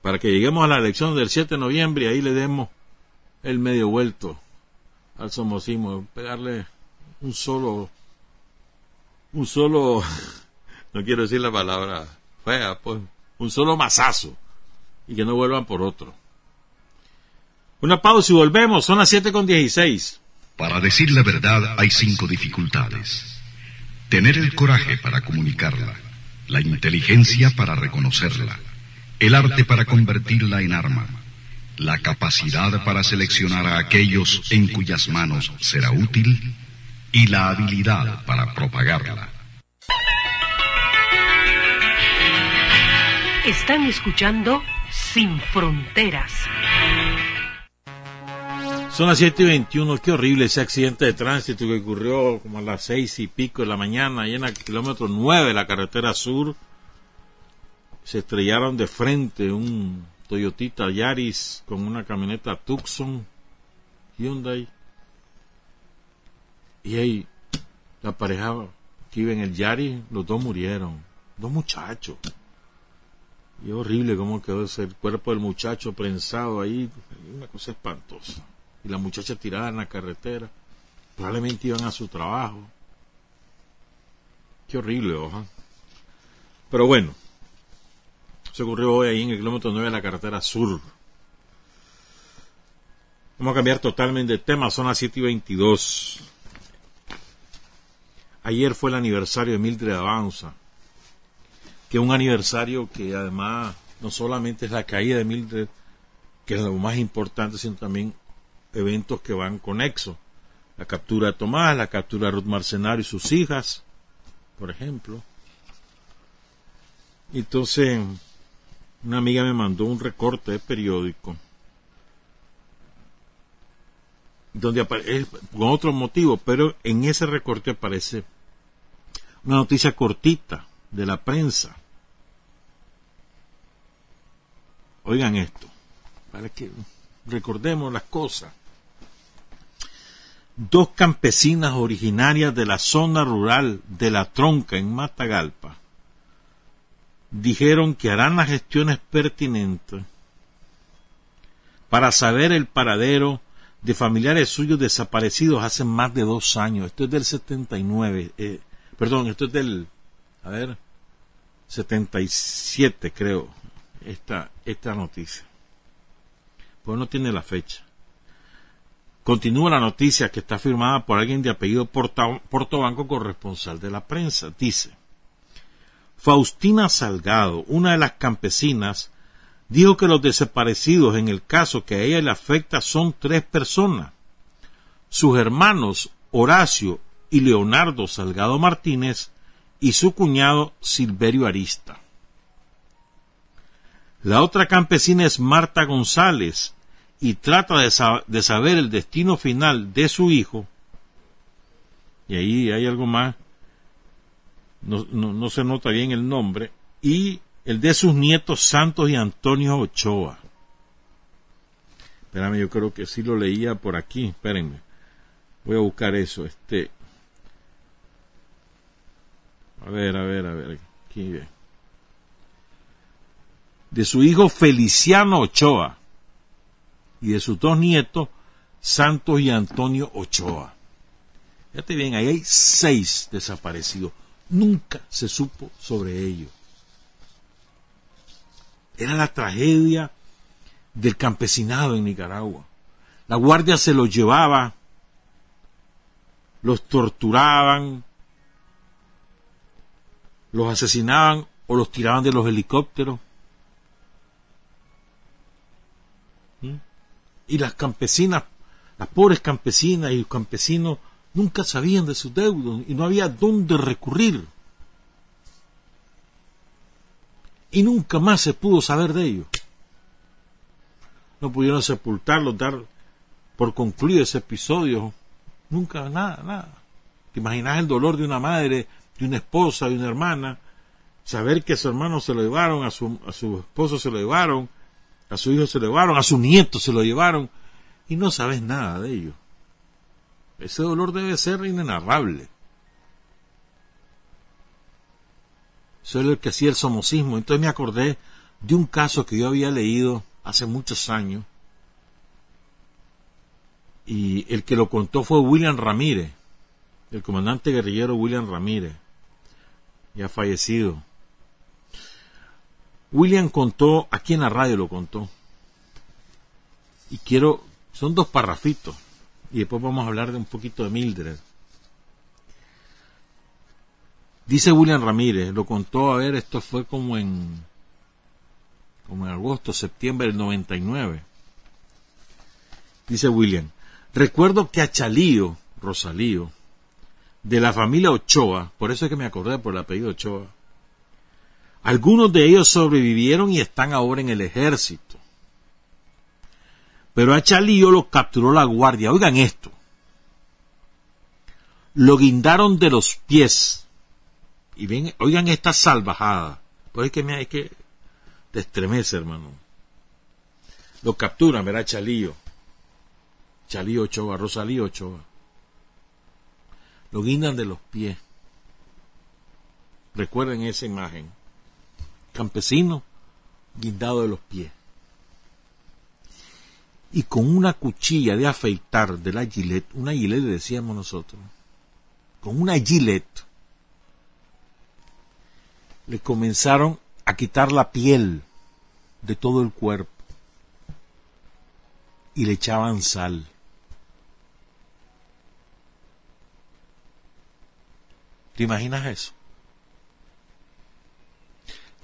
Para que lleguemos a la elección del 7 de noviembre y ahí le demos el medio vuelto al somocismo, pegarle un solo un solo, no quiero decir la palabra fea, pues, un solo mazazo y que no vuelvan por otro. Una pausa y volvemos, son las 7 con 16. Para decir la verdad hay cinco dificultades. Tener el coraje para comunicarla, la inteligencia para reconocerla, el arte para convertirla en arma, la capacidad para seleccionar a aquellos en cuyas manos será útil y la habilidad para propagarla. Están escuchando sin fronteras. Son las 7 y 21. Qué horrible ese accidente de tránsito que ocurrió como a las seis y pico de la mañana, ahí en el kilómetro 9 de la carretera sur. Se estrellaron de frente un Toyotita Yaris con una camioneta Tucson Hyundai. Y ahí, la pareja que iba en el Yaris, los dos murieron. Dos muchachos. Y horrible cómo quedó ese cuerpo del muchacho prensado ahí. Una cosa espantosa y la muchacha tirada en la carretera. Probablemente iban a su trabajo. Qué horrible, oja. Pero bueno, se ocurrió hoy ahí en el kilómetro 9 de la carretera sur. Vamos a cambiar totalmente de tema, son las 7 y 22. Ayer fue el aniversario de Mildred Avanza, que es un aniversario que además no solamente es la caída de Mildred, que es lo más importante, sino también eventos que van conexos. La captura de Tomás, la captura de Ruth Marcenario y sus hijas, por ejemplo. Entonces, una amiga me mandó un recorte de periódico donde aparece con otro motivo, pero en ese recorte aparece una noticia cortita de la prensa. Oigan esto, para que recordemos las cosas dos campesinas originarias de la zona rural de La Tronca en Matagalpa dijeron que harán las gestiones pertinentes para saber el paradero de familiares suyos desaparecidos hace más de dos años. Esto es del 79, eh, perdón, esto es del, a ver, 77 creo, esta, esta noticia. Pues no tiene la fecha. Continúa la noticia que está firmada por alguien de apellido Portobanco, corresponsal de la prensa. Dice, Faustina Salgado, una de las campesinas, dijo que los desaparecidos en el caso que a ella le afecta son tres personas. Sus hermanos Horacio y Leonardo Salgado Martínez y su cuñado Silverio Arista. La otra campesina es Marta González, y trata de, saber el destino final de su hijo, y ahí hay algo más, no, no, se nota bien el nombre, y el de sus nietos Santos y Antonio Ochoa. Espérame, yo creo que sí lo leía por aquí, espérenme. Voy a buscar eso, este. A ver, a ver, a ver, aquí. De su hijo Feliciano Ochoa y de sus dos nietos, Santos y Antonio Ochoa. Fíjate bien, ahí hay seis desaparecidos. Nunca se supo sobre ellos. Era la tragedia del campesinado en Nicaragua. La guardia se los llevaba, los torturaban, los asesinaban o los tiraban de los helicópteros. Y las campesinas, las pobres campesinas y los campesinos nunca sabían de sus deudos y no había dónde recurrir. Y nunca más se pudo saber de ellos. No pudieron sepultarlos, dar por concluido ese episodio. Nunca, nada, nada. ¿Te imaginas el dolor de una madre, de una esposa, de una hermana? Saber que a su hermano se lo llevaron, a su, a su esposo se lo llevaron, a su hijo se lo llevaron, a su nieto se lo llevaron, y no sabes nada de ello. Ese dolor debe ser inenarrable. Es lo que hacía el somocismo. Entonces me acordé de un caso que yo había leído hace muchos años. Y el que lo contó fue William Ramírez, el comandante guerrillero William Ramírez, ya fallecido. William contó, aquí en la radio lo contó, y quiero, son dos parrafitos, y después vamos a hablar de un poquito de Mildred. Dice William Ramírez, lo contó, a ver, esto fue como en, como en agosto, septiembre del 99. Dice William, recuerdo que a Chalío, Rosalío, de la familia Ochoa, por eso es que me acordé por el apellido Ochoa, Algunos de ellos sobrevivieron y están ahora en el ejército. Pero a Chalío lo capturó la guardia. Oigan esto. Lo guindaron de los pies. Y ven, oigan esta salvajada. Pues es que me hay que te estremece, hermano. Lo capturan, verá Chalío. Chalío Ochoa, Rosalío Ochoa. Lo guindan de los pies. Recuerden esa imagen. Campesino guindado de los pies. Y con una cuchilla de afeitar de la gilet, una gilet decíamos nosotros, con una gilet, le comenzaron a quitar la piel de todo el cuerpo y le echaban sal. ¿Te imaginas eso?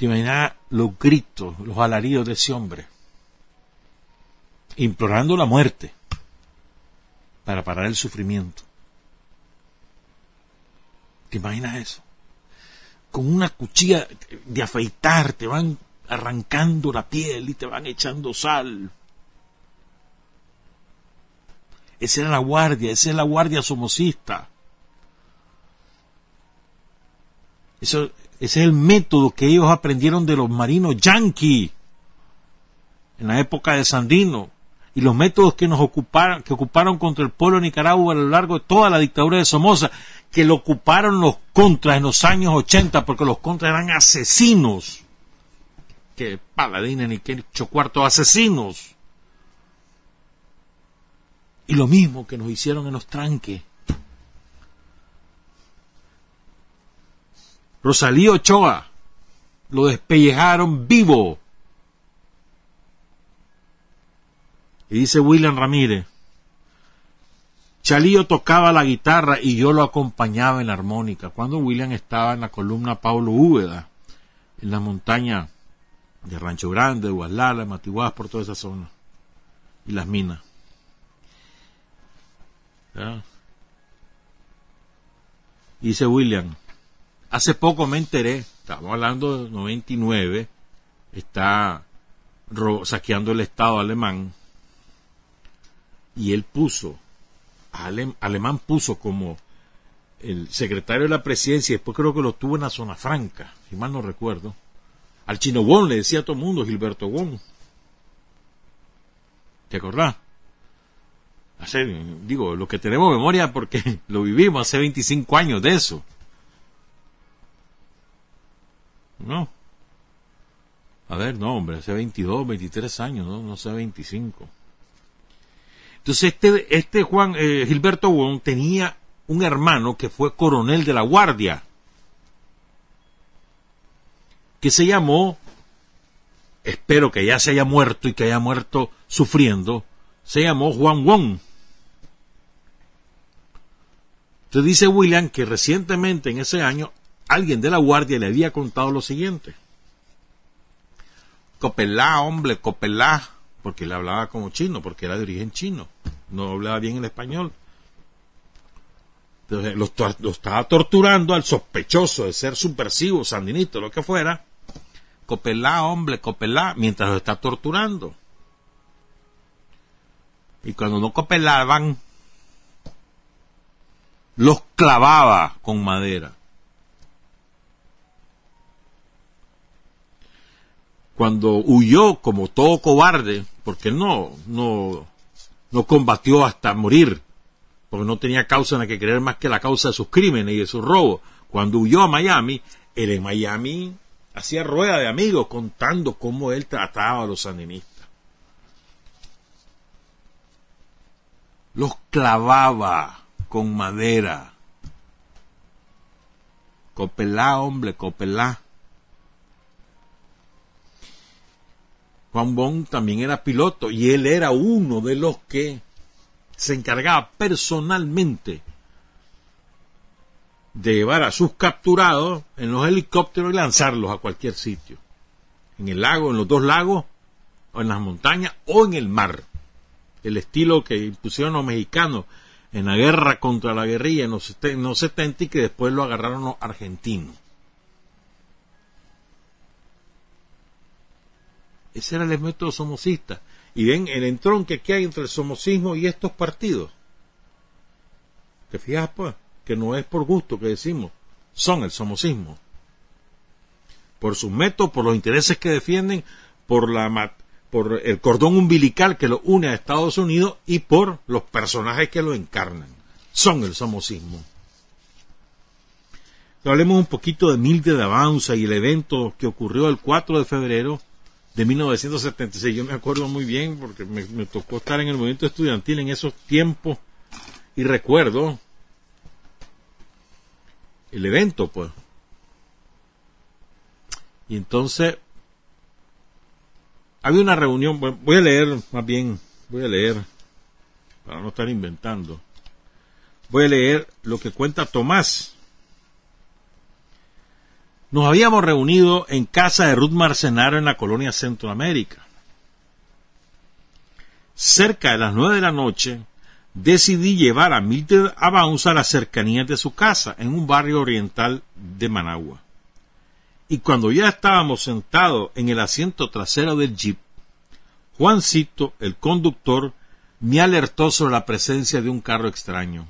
¿Te imaginas los gritos, los alaridos de ese hombre? Implorando la muerte para parar el sufrimiento. ¿Te imaginas eso? Con una cuchilla de afeitar te van arrancando la piel y te van echando sal. Esa era la guardia, esa es la guardia somocista. Eso, ese es el método que ellos aprendieron de los marinos yanqui en la época de Sandino y los métodos que nos ocuparon, que ocuparon contra el pueblo de Nicaragua a lo largo de toda la dictadura de Somoza, que lo ocuparon los contras en los años 80 porque los contras eran asesinos, que paladines ni que cuartos asesinos. Y lo mismo que nos hicieron en los tranques. Rosalío Ochoa lo despellejaron vivo. Y dice William Ramírez, Chalío tocaba la guitarra y yo lo acompañaba en la armónica. Cuando William estaba en la columna Pablo Úbeda, en la montaña de Rancho Grande, de Guaslala, Matiguás, por toda esa zona. Y las minas. Dice William, hace poco me enteré, estamos hablando de 99, está saqueando el Estado alemán, y él puso, alemán puso como el secretario de la presidencia, después creo que lo tuvo en la zona franca, si mal no recuerdo, al chino Wong le decía a todo el mundo, Gilberto Wong. ¿Te acordás? digo, lo que tenemos memoria porque lo vivimos hace 25 años de eso. No. A ver, no, hombre, hace 22, 23 años, no, no sé, 25. Entonces, este, este Juan eh, Gilberto Wong tenía un hermano que fue coronel de la Guardia, que se llamó, espero que ya se haya muerto y que haya muerto sufriendo, se llamó Juan Wong. Entonces dice William que recientemente en ese año alguien de la guardia le había contado lo siguiente. Copelá, hombre, Copelá, porque le hablaba como chino, porque era de origen chino, no hablaba bien el español. Entonces lo, estaba torturando al sospechoso de ser subversivo, sandinista, lo que fuera. Copelá, hombre, Copelá, mientras lo está torturando. Y cuando no copelaban, los clavaba con madera. Cuando huyó como todo cobarde, porque no, no, no combatió hasta morir, porque no tenía causa en la que creer más que la causa de sus crímenes y de sus robos. Cuando huyó a Miami, él en Miami hacía rueda de amigos contando cómo él trataba a los sandinistas. Los clavaba con madera. Copelá, hombre, copelá. Juan Bon también era piloto y él era uno de los que se encargaba personalmente de llevar a sus capturados en los helicópteros y lanzarlos a cualquier sitio. En el lago, en los dos lagos, o en las montañas, o en el mar. El estilo que impusieron los mexicanos en la guerra contra la guerrilla en los, 70 y que después lo agarraron los argentinos. Ese era el método somocista. Y ven el entronque que hay entre el somocismo y estos partidos. ¿Te fijas, pues? Que no es por gusto que decimos, son el somocismo. Por sus métodos, por los intereses que defienden, por, la, por el cordón umbilical que lo une a Estados Unidos y por los personajes que lo encarnan. Son el somocismo. Hablemos un poquito de Milde de Avanza y el evento que ocurrió el 4 de febrero de 1976. Yo me acuerdo muy bien porque me, tocó estar en el movimiento estudiantil en esos tiempos y recuerdo el evento, pues. Y entonces había una reunión, voy a leer más bien, voy a leer, para no estar inventando, voy a leer lo que cuenta Tomás nos habíamos reunido en casa de Ruth Marcenaro en la colonia Centroamérica. Cerca de las nueve de la noche, decidí llevar a Mildred Abaunza a las cercanías de su casa, en un barrio oriental de Managua. Y cuando ya estábamos sentados en el asiento trasero del jeep, Juancito, el conductor, me alertó sobre la presencia de un carro extraño.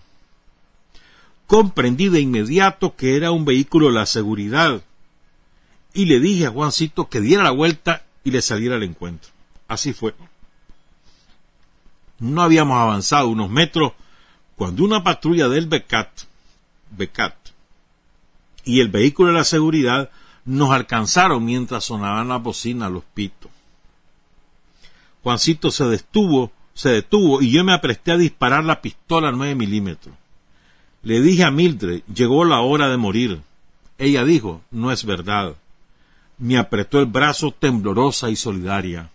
Comprendí de inmediato que era un vehículo de la seguridad, y le dije a Juancito que diera la vuelta y le saliera al encuentro. Así fue. No habíamos avanzado unos metros cuando una patrulla del Becat, Becat y el vehículo de la seguridad nos alcanzaron mientras sonaban las bocinas los pitos. Juancito se detuvo, se detuvo y yo me apresté a disparar la pistola a nueve milímetros. Le dije a Mildred, llegó la hora de morir. Ella dijo, no es verdad me apretó el brazo temblorosa y solidaria.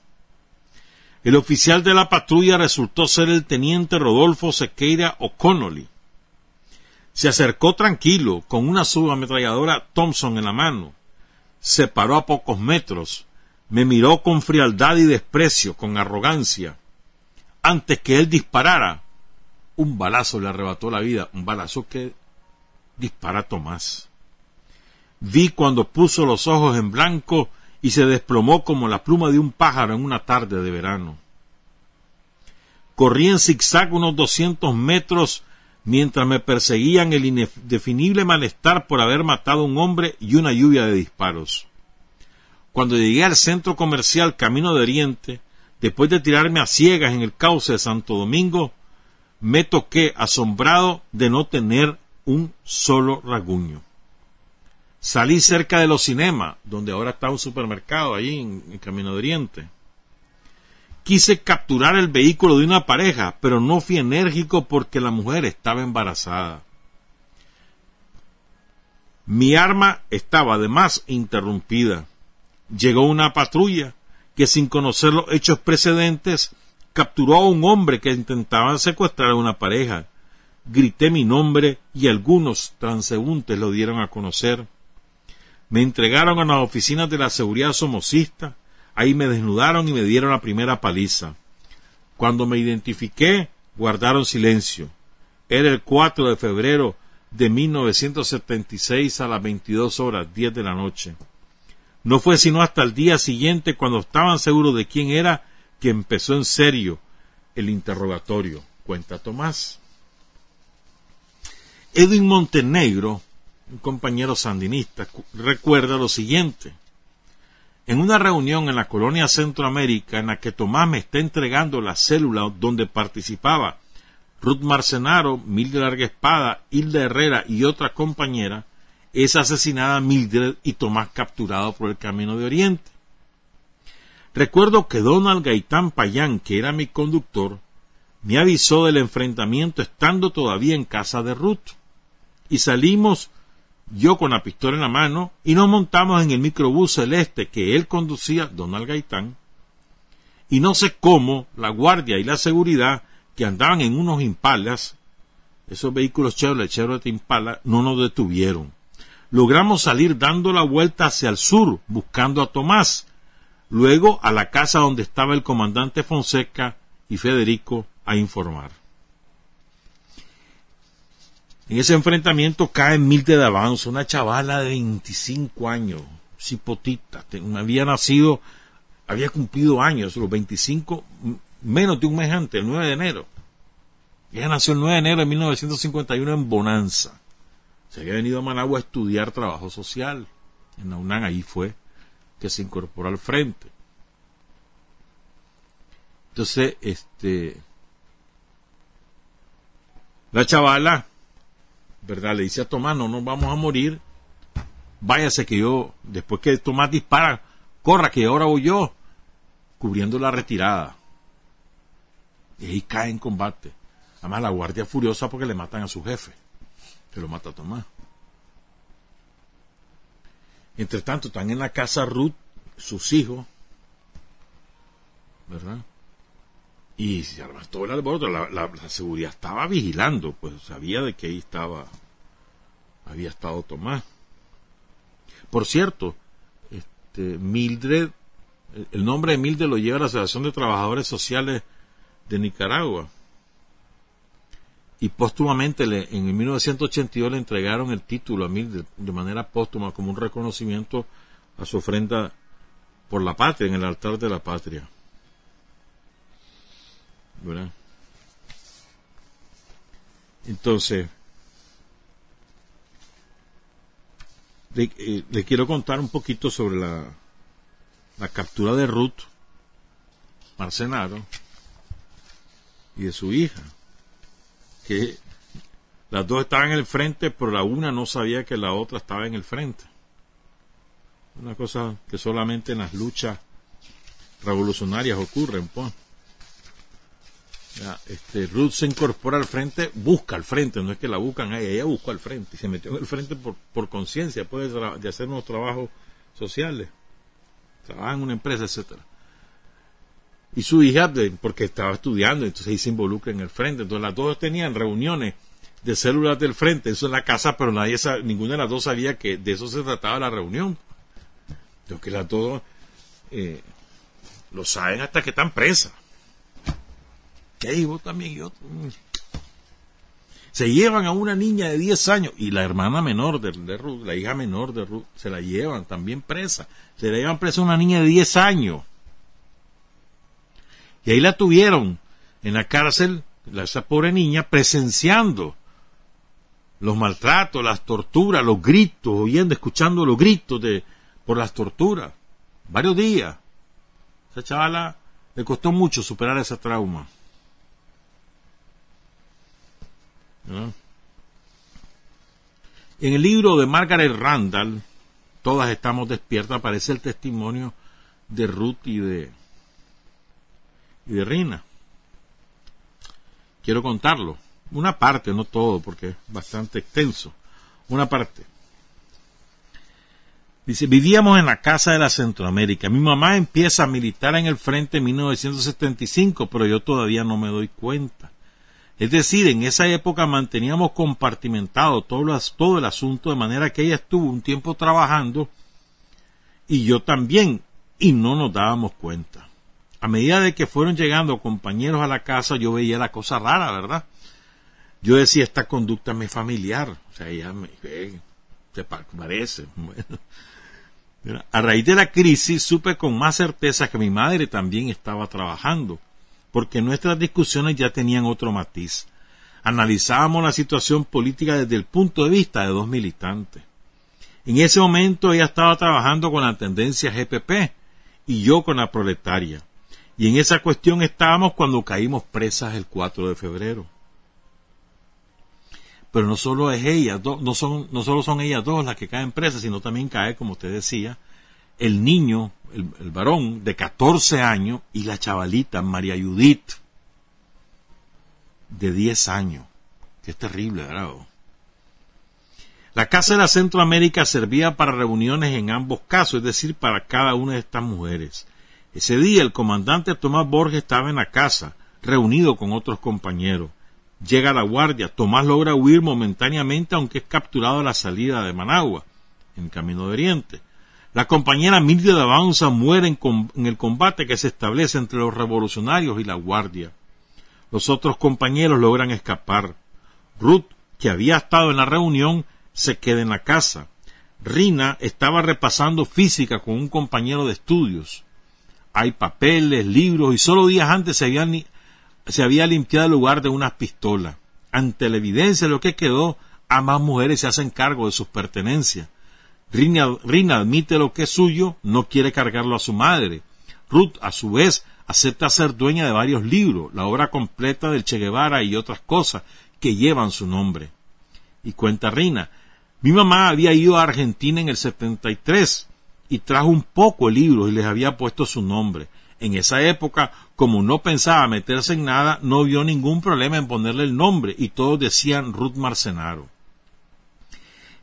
El oficial de la patrulla resultó ser el teniente Rodolfo Sequeira O'Connolly. Se acercó tranquilo, con una subametralladora Thompson en la mano. Se paró a pocos metros. Me miró con frialdad y desprecio, con arrogancia. Antes que él disparara, un balazo le arrebató la vida, un balazo que dispara Tomás. Vi cuando puso los ojos en blanco y se desplomó como la pluma de un pájaro en una tarde de verano. Corrí en zigzag unos doscientos metros mientras me perseguían el indefinible malestar por haber matado a un hombre y una lluvia de disparos. Cuando llegué al centro comercial Camino de Oriente, después de tirarme a ciegas en el cauce de Santo Domingo, me toqué asombrado de no tener un solo raguño. Salí cerca de los cinemas, donde ahora está un supermercado, ahí en, Camino de Oriente. Quise capturar el vehículo de una pareja, pero no fui enérgico porque la mujer estaba embarazada. Mi arma estaba además interrumpida. Llegó una patrulla que sin conocer los hechos precedentes capturó a un hombre que intentaba secuestrar a una pareja. Grité mi nombre y algunos transeúntes lo dieron a conocer. Me entregaron a las oficinas de la seguridad somocista, ahí me desnudaron y me dieron la primera paliza. Cuando me identifiqué, guardaron silencio. Era el 4 de febrero de 1976 a las 22 horas 10 de la noche. No fue sino hasta el día siguiente, cuando estaban seguros de quién era, que empezó en serio el interrogatorio. Cuenta Tomás. Edwin Montenegro un compañero sandinista, recuerda lo siguiente. En una reunión en la colonia Centroamérica en la que Tomás me está entregando la célula donde participaba Ruth Marcenaro, Mildred Larga Espada, Hilda Herrera y otra compañera, es asesinada Mildred y Tomás capturado por el Camino de Oriente. Recuerdo que Donald Gaitán Payán, que era mi conductor, me avisó del enfrentamiento estando todavía en casa de Ruth. Y salimos yo con la pistola en la mano, y nos montamos en el microbús celeste que él conducía, Donald Gaitán, y no sé cómo la guardia y la seguridad que andaban en unos impalas, esos vehículos Chevrolet, Chevrolet Impala, no nos detuvieron. Logramos salir dando la vuelta hacia el sur, buscando a Tomás, luego a la casa donde estaba el comandante Fonseca y Federico a informar. En ese enfrentamiento cae Milte de Avanzo, una chavala de 25 años, cipotita, había nacido había cumplido años, los 25, menos de un mes antes, el 9 de enero. Ella nació el 9 de enero de 1951 en Bonanza. Se había venido a Managua a estudiar trabajo social. En la UNAM ahí fue que se incorporó al frente. Entonces, este, la chavala, ¿verdad? Le dice a Tomás, no nos vamos a morir. Váyase que yo, después que Tomás dispara, corra que ahora voy yo, cubriendo la retirada. Y ahí cae en combate. Además, la guardia furiosa porque le matan a su jefe. Que lo mata Tomás. Entre tanto, están en la casa Ruth, sus hijos, ¿verdad? Y se arma todo el alboroto. La, la, seguridad estaba vigilando, pues sabía de que ahí estaba, había estado Tomás. Por cierto, este, Mildred, el nombre de Mildred lo lleva la Asociación de Trabajadores Sociales de Nicaragua. Y póstumamente en el 1982 le entregaron el título a Mildred de manera póstuma como un reconocimiento a su ofrenda por la patria, en el altar de la patria. ¿Verdad? Entonces, eh, le, quiero contar un poquito sobre la, la captura de Ruth Marcenaro y de su hija, que las dos estaban en el frente, pero la una no sabía que la otra estaba en el frente. Una cosa que solamente en las luchas revolucionarias ocurren, pues este, Ruth se incorpora al frente, busca al frente, no es que la buscan a ella, ella buscó al frente y se metió en el frente por, por conciencia, puede de hacer unos trabajos sociales, trabaja en una empresa, etcétera. Y su hija, porque estaba estudiando, entonces ahí se involucra en el frente. Entonces las dos tenían reuniones de células del frente, eso en la casa, pero nadie ninguna de las dos sabía que de eso se trataba la reunión. Entonces que las dos eh, lo saben hasta que están presas también mm. Se llevan a una niña de 10 años y la hermana menor de, Ruth, la hija menor de Ruth, se la llevan también presa. Se la llevan presa a una niña de 10 años. Y ahí la tuvieron en la cárcel, esa pobre niña, presenciando los maltratos, las torturas, los gritos, oyendo, escuchando los gritos de, por las torturas. Varios días. Esa chavala le costó mucho superar ese trauma. En el libro de Margaret Randall, Todas estamos despiertas, aparece el testimonio de Ruth y de, y de Rina. Quiero contarlo. Una parte, no todo, porque es bastante extenso. Una parte. Dice, vivíamos en la casa de la Centroamérica. Mi mamá empieza a militar en el frente en 1975, pero yo todavía no me doy cuenta. Es decir, en esa época manteníamos compartimentado todo, todo el asunto de manera que ella estuvo un tiempo trabajando y yo también, y no nos dábamos cuenta. A medida de que fueron llegando compañeros a la casa, yo veía la cosa rara, ¿verdad? Yo decía, esta conducta me es familiar. O sea, ella me eh, parece. A raíz de la crisis supe con más certeza que mi madre también estaba trabajando porque nuestras discusiones ya tenían otro matiz. Analizábamos la situación política desde el punto de vista de dos militantes. En ese momento ella estaba trabajando con la tendencia GPP y yo con la proletaria. Y en esa cuestión estábamos cuando caímos presas el 4 de febrero. Pero no solo es ella, no, son, no solo son ellas dos las que caen presas, sino también cae, como usted decía, el niño, el, varón de 14 años y la chavalita María Judith de 10 años. Que es terrible, ¿verdad? La Casa de la Centroamérica servía para reuniones en ambos casos, es decir, para cada una de estas mujeres. Ese día el comandante Tomás Borges estaba en la casa, reunido con otros compañeros. Llega la guardia, Tomás logra huir momentáneamente aunque es capturado a la salida de Managua, en camino de Oriente. La compañera Mildred Avanza muere en, el combate que se establece entre los revolucionarios y la guardia. Los otros compañeros logran escapar. Ruth, que había estado en la reunión, se queda en la casa. Rina estaba repasando física con un compañero de estudios. hay papeles, libros y solo días antes se, se había limpiado el lugar de unas pistolas. Ante la evidencia de lo que quedó, ambas mujeres se hacen cargo de sus pertenencias. Rina, admite lo que es suyo, no quiere cargarlo a su madre. Ruth, a su vez, acepta ser dueña de varios libros, la obra completa del Che Guevara y otras cosas que llevan su nombre. Y cuenta Rina, mi mamá había ido a Argentina en el 73 y trajo un poco de libros y les había puesto su nombre. En esa época, como no pensaba meterse en nada, no vio ningún problema en ponerle el nombre y todos decían Ruth Marcenaro.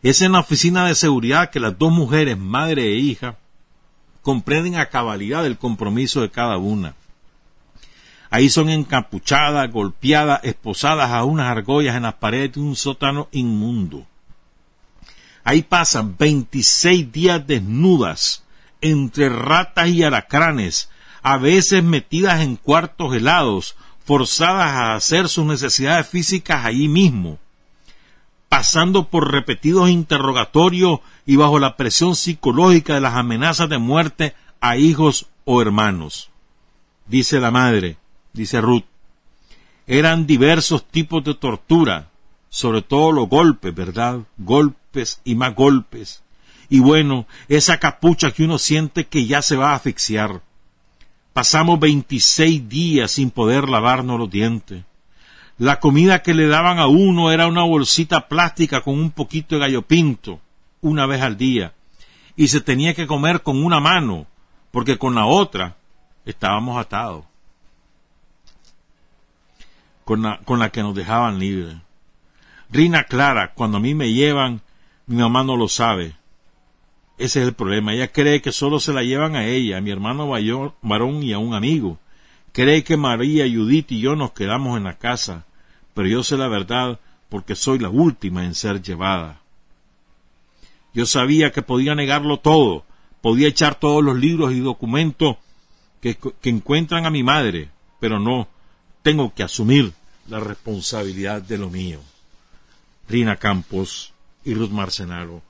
Es en la oficina de seguridad que las dos mujeres, madre e hija, comprenden a cabalidad el compromiso de cada una. Ahí son encapuchadas, golpeadas, esposadas a unas argollas en las paredes de un sótano inmundo. Ahí pasan 26 días desnudas, entre ratas y aracranes, a veces metidas en cuartos helados, forzadas a hacer sus necesidades físicas allí mismo, pasando por repetidos interrogatorios y bajo la presión psicológica de las amenazas de muerte a hijos o hermanos. Dice la madre, dice Ruth, eran diversos tipos de tortura, sobre todo los golpes, ¿verdad? Golpes y más golpes. Y bueno, esa capucha que uno siente que ya se va a asfixiar. Pasamos veintiséis días sin poder lavarnos los dientes. La comida que le daban a uno era una bolsita plástica con un poquito de gallo pinto, una vez al día, y se tenía que comer con una mano, porque con la otra estábamos atados, con la, con la que nos dejaban libres. Rina Clara, cuando a mí me llevan, mi mamá no lo sabe. Ese es el problema. Ella cree que solo se la llevan a ella, a mi hermano varón y a un amigo. Cree que María, Judith y yo nos quedamos en la casa, pero yo sé la verdad porque soy la última en ser llevada. Yo sabía que podía negarlo todo, podía echar todos los libros y documentos que, encuentran a mi madre, pero no, tengo que asumir la responsabilidad de lo mío. Rina Campos y Ruth Marcenaro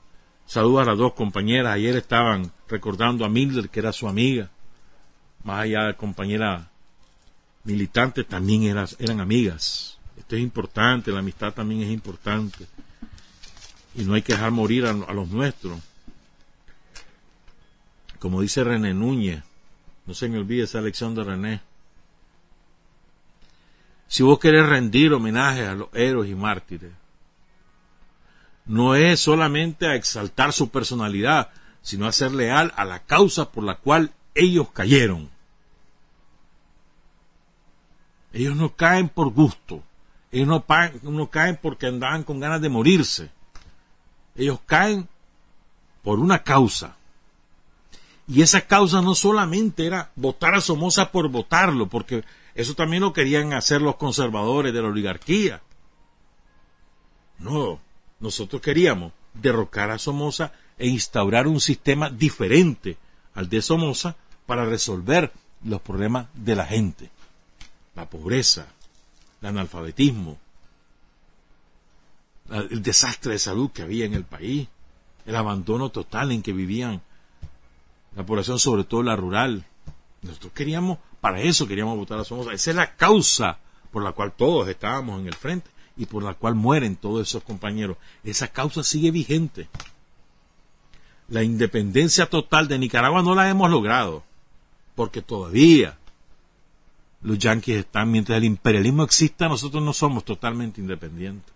Saludos a las dos compañeras. Ayer estaban recordando a Mildred, que era su amiga. Más allá de compañera militante, también eran amigas. Esto es importante, la amistad también es importante. Y no hay que dejar morir a, los nuestros. Como dice René Núñez, no se me olvide esa lección de René. Si vos querés rendir homenaje a los héroes y mártires, no es solamente a exaltar su personalidad, sino a ser leal a la causa por la cual ellos cayeron. Ellos no caen por gusto, ellos no, no caen porque andaban con ganas de morirse, ellos caen por una causa. Y esa causa no solamente era votar a Somoza por votarlo, porque eso también lo querían hacer los conservadores de la oligarquía. No, nosotros queríamos derrocar a Somoza e instaurar un sistema diferente al de Somoza para resolver los problemas de la gente. La pobreza, el analfabetismo, el desastre de salud que había en el país, el abandono total en que vivían la población, sobre todo la rural. Nosotros queríamos, para eso queríamos votar a Somoza. Esa es la causa por la cual todos estábamos en el frente y por la cual mueren todos esos compañeros. Esa causa sigue vigente. La independencia total de Nicaragua no la hemos logrado, porque todavía los yanquis están, mientras el imperialismo exista, nosotros no somos totalmente independientes.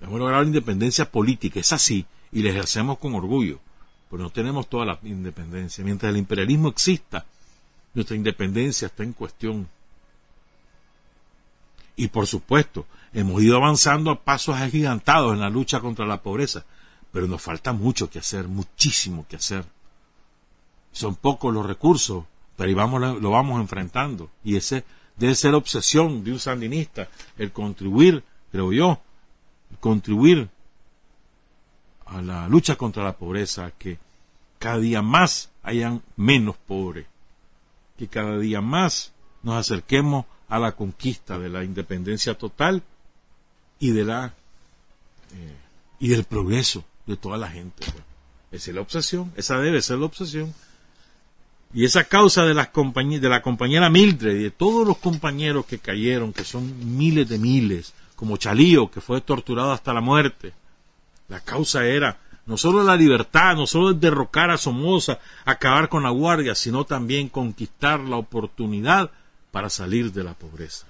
Hemos logrado la independencia política, es así, y la ejercemos con orgullo, pero no tenemos toda la independencia. Mientras el imperialismo exista, nuestra independencia está en cuestión. Y por supuesto, hemos ido avanzando a pasos agigantados en la lucha contra la pobreza, pero nos falta mucho que hacer, muchísimo que hacer. Son pocos los recursos, pero vamos, lo vamos enfrentando. Y ese debe ser obsesión de un sandinista, el contribuir, creo yo, contribuir a la lucha contra la pobreza, que cada día más hayan menos pobres, que cada día más nos acerquemos a la conquista de la independencia total y de la eh, y del progreso de toda la gente. Esa es la obsesión, esa debe ser la obsesión. Y esa causa de, las de la compañera Mildred y de todos los compañeros que cayeron, que son miles de miles, como Chalío, que fue torturado hasta la muerte, la causa era no solo la libertad, no solo derrocar a Somoza, acabar con la guardia, sino también conquistar la oportunidad para salir de la pobreza.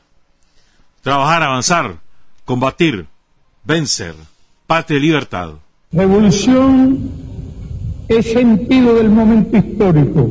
Trabajar, avanzar, combatir, vencer, patria y libertad. Revolución es sentido del momento histórico.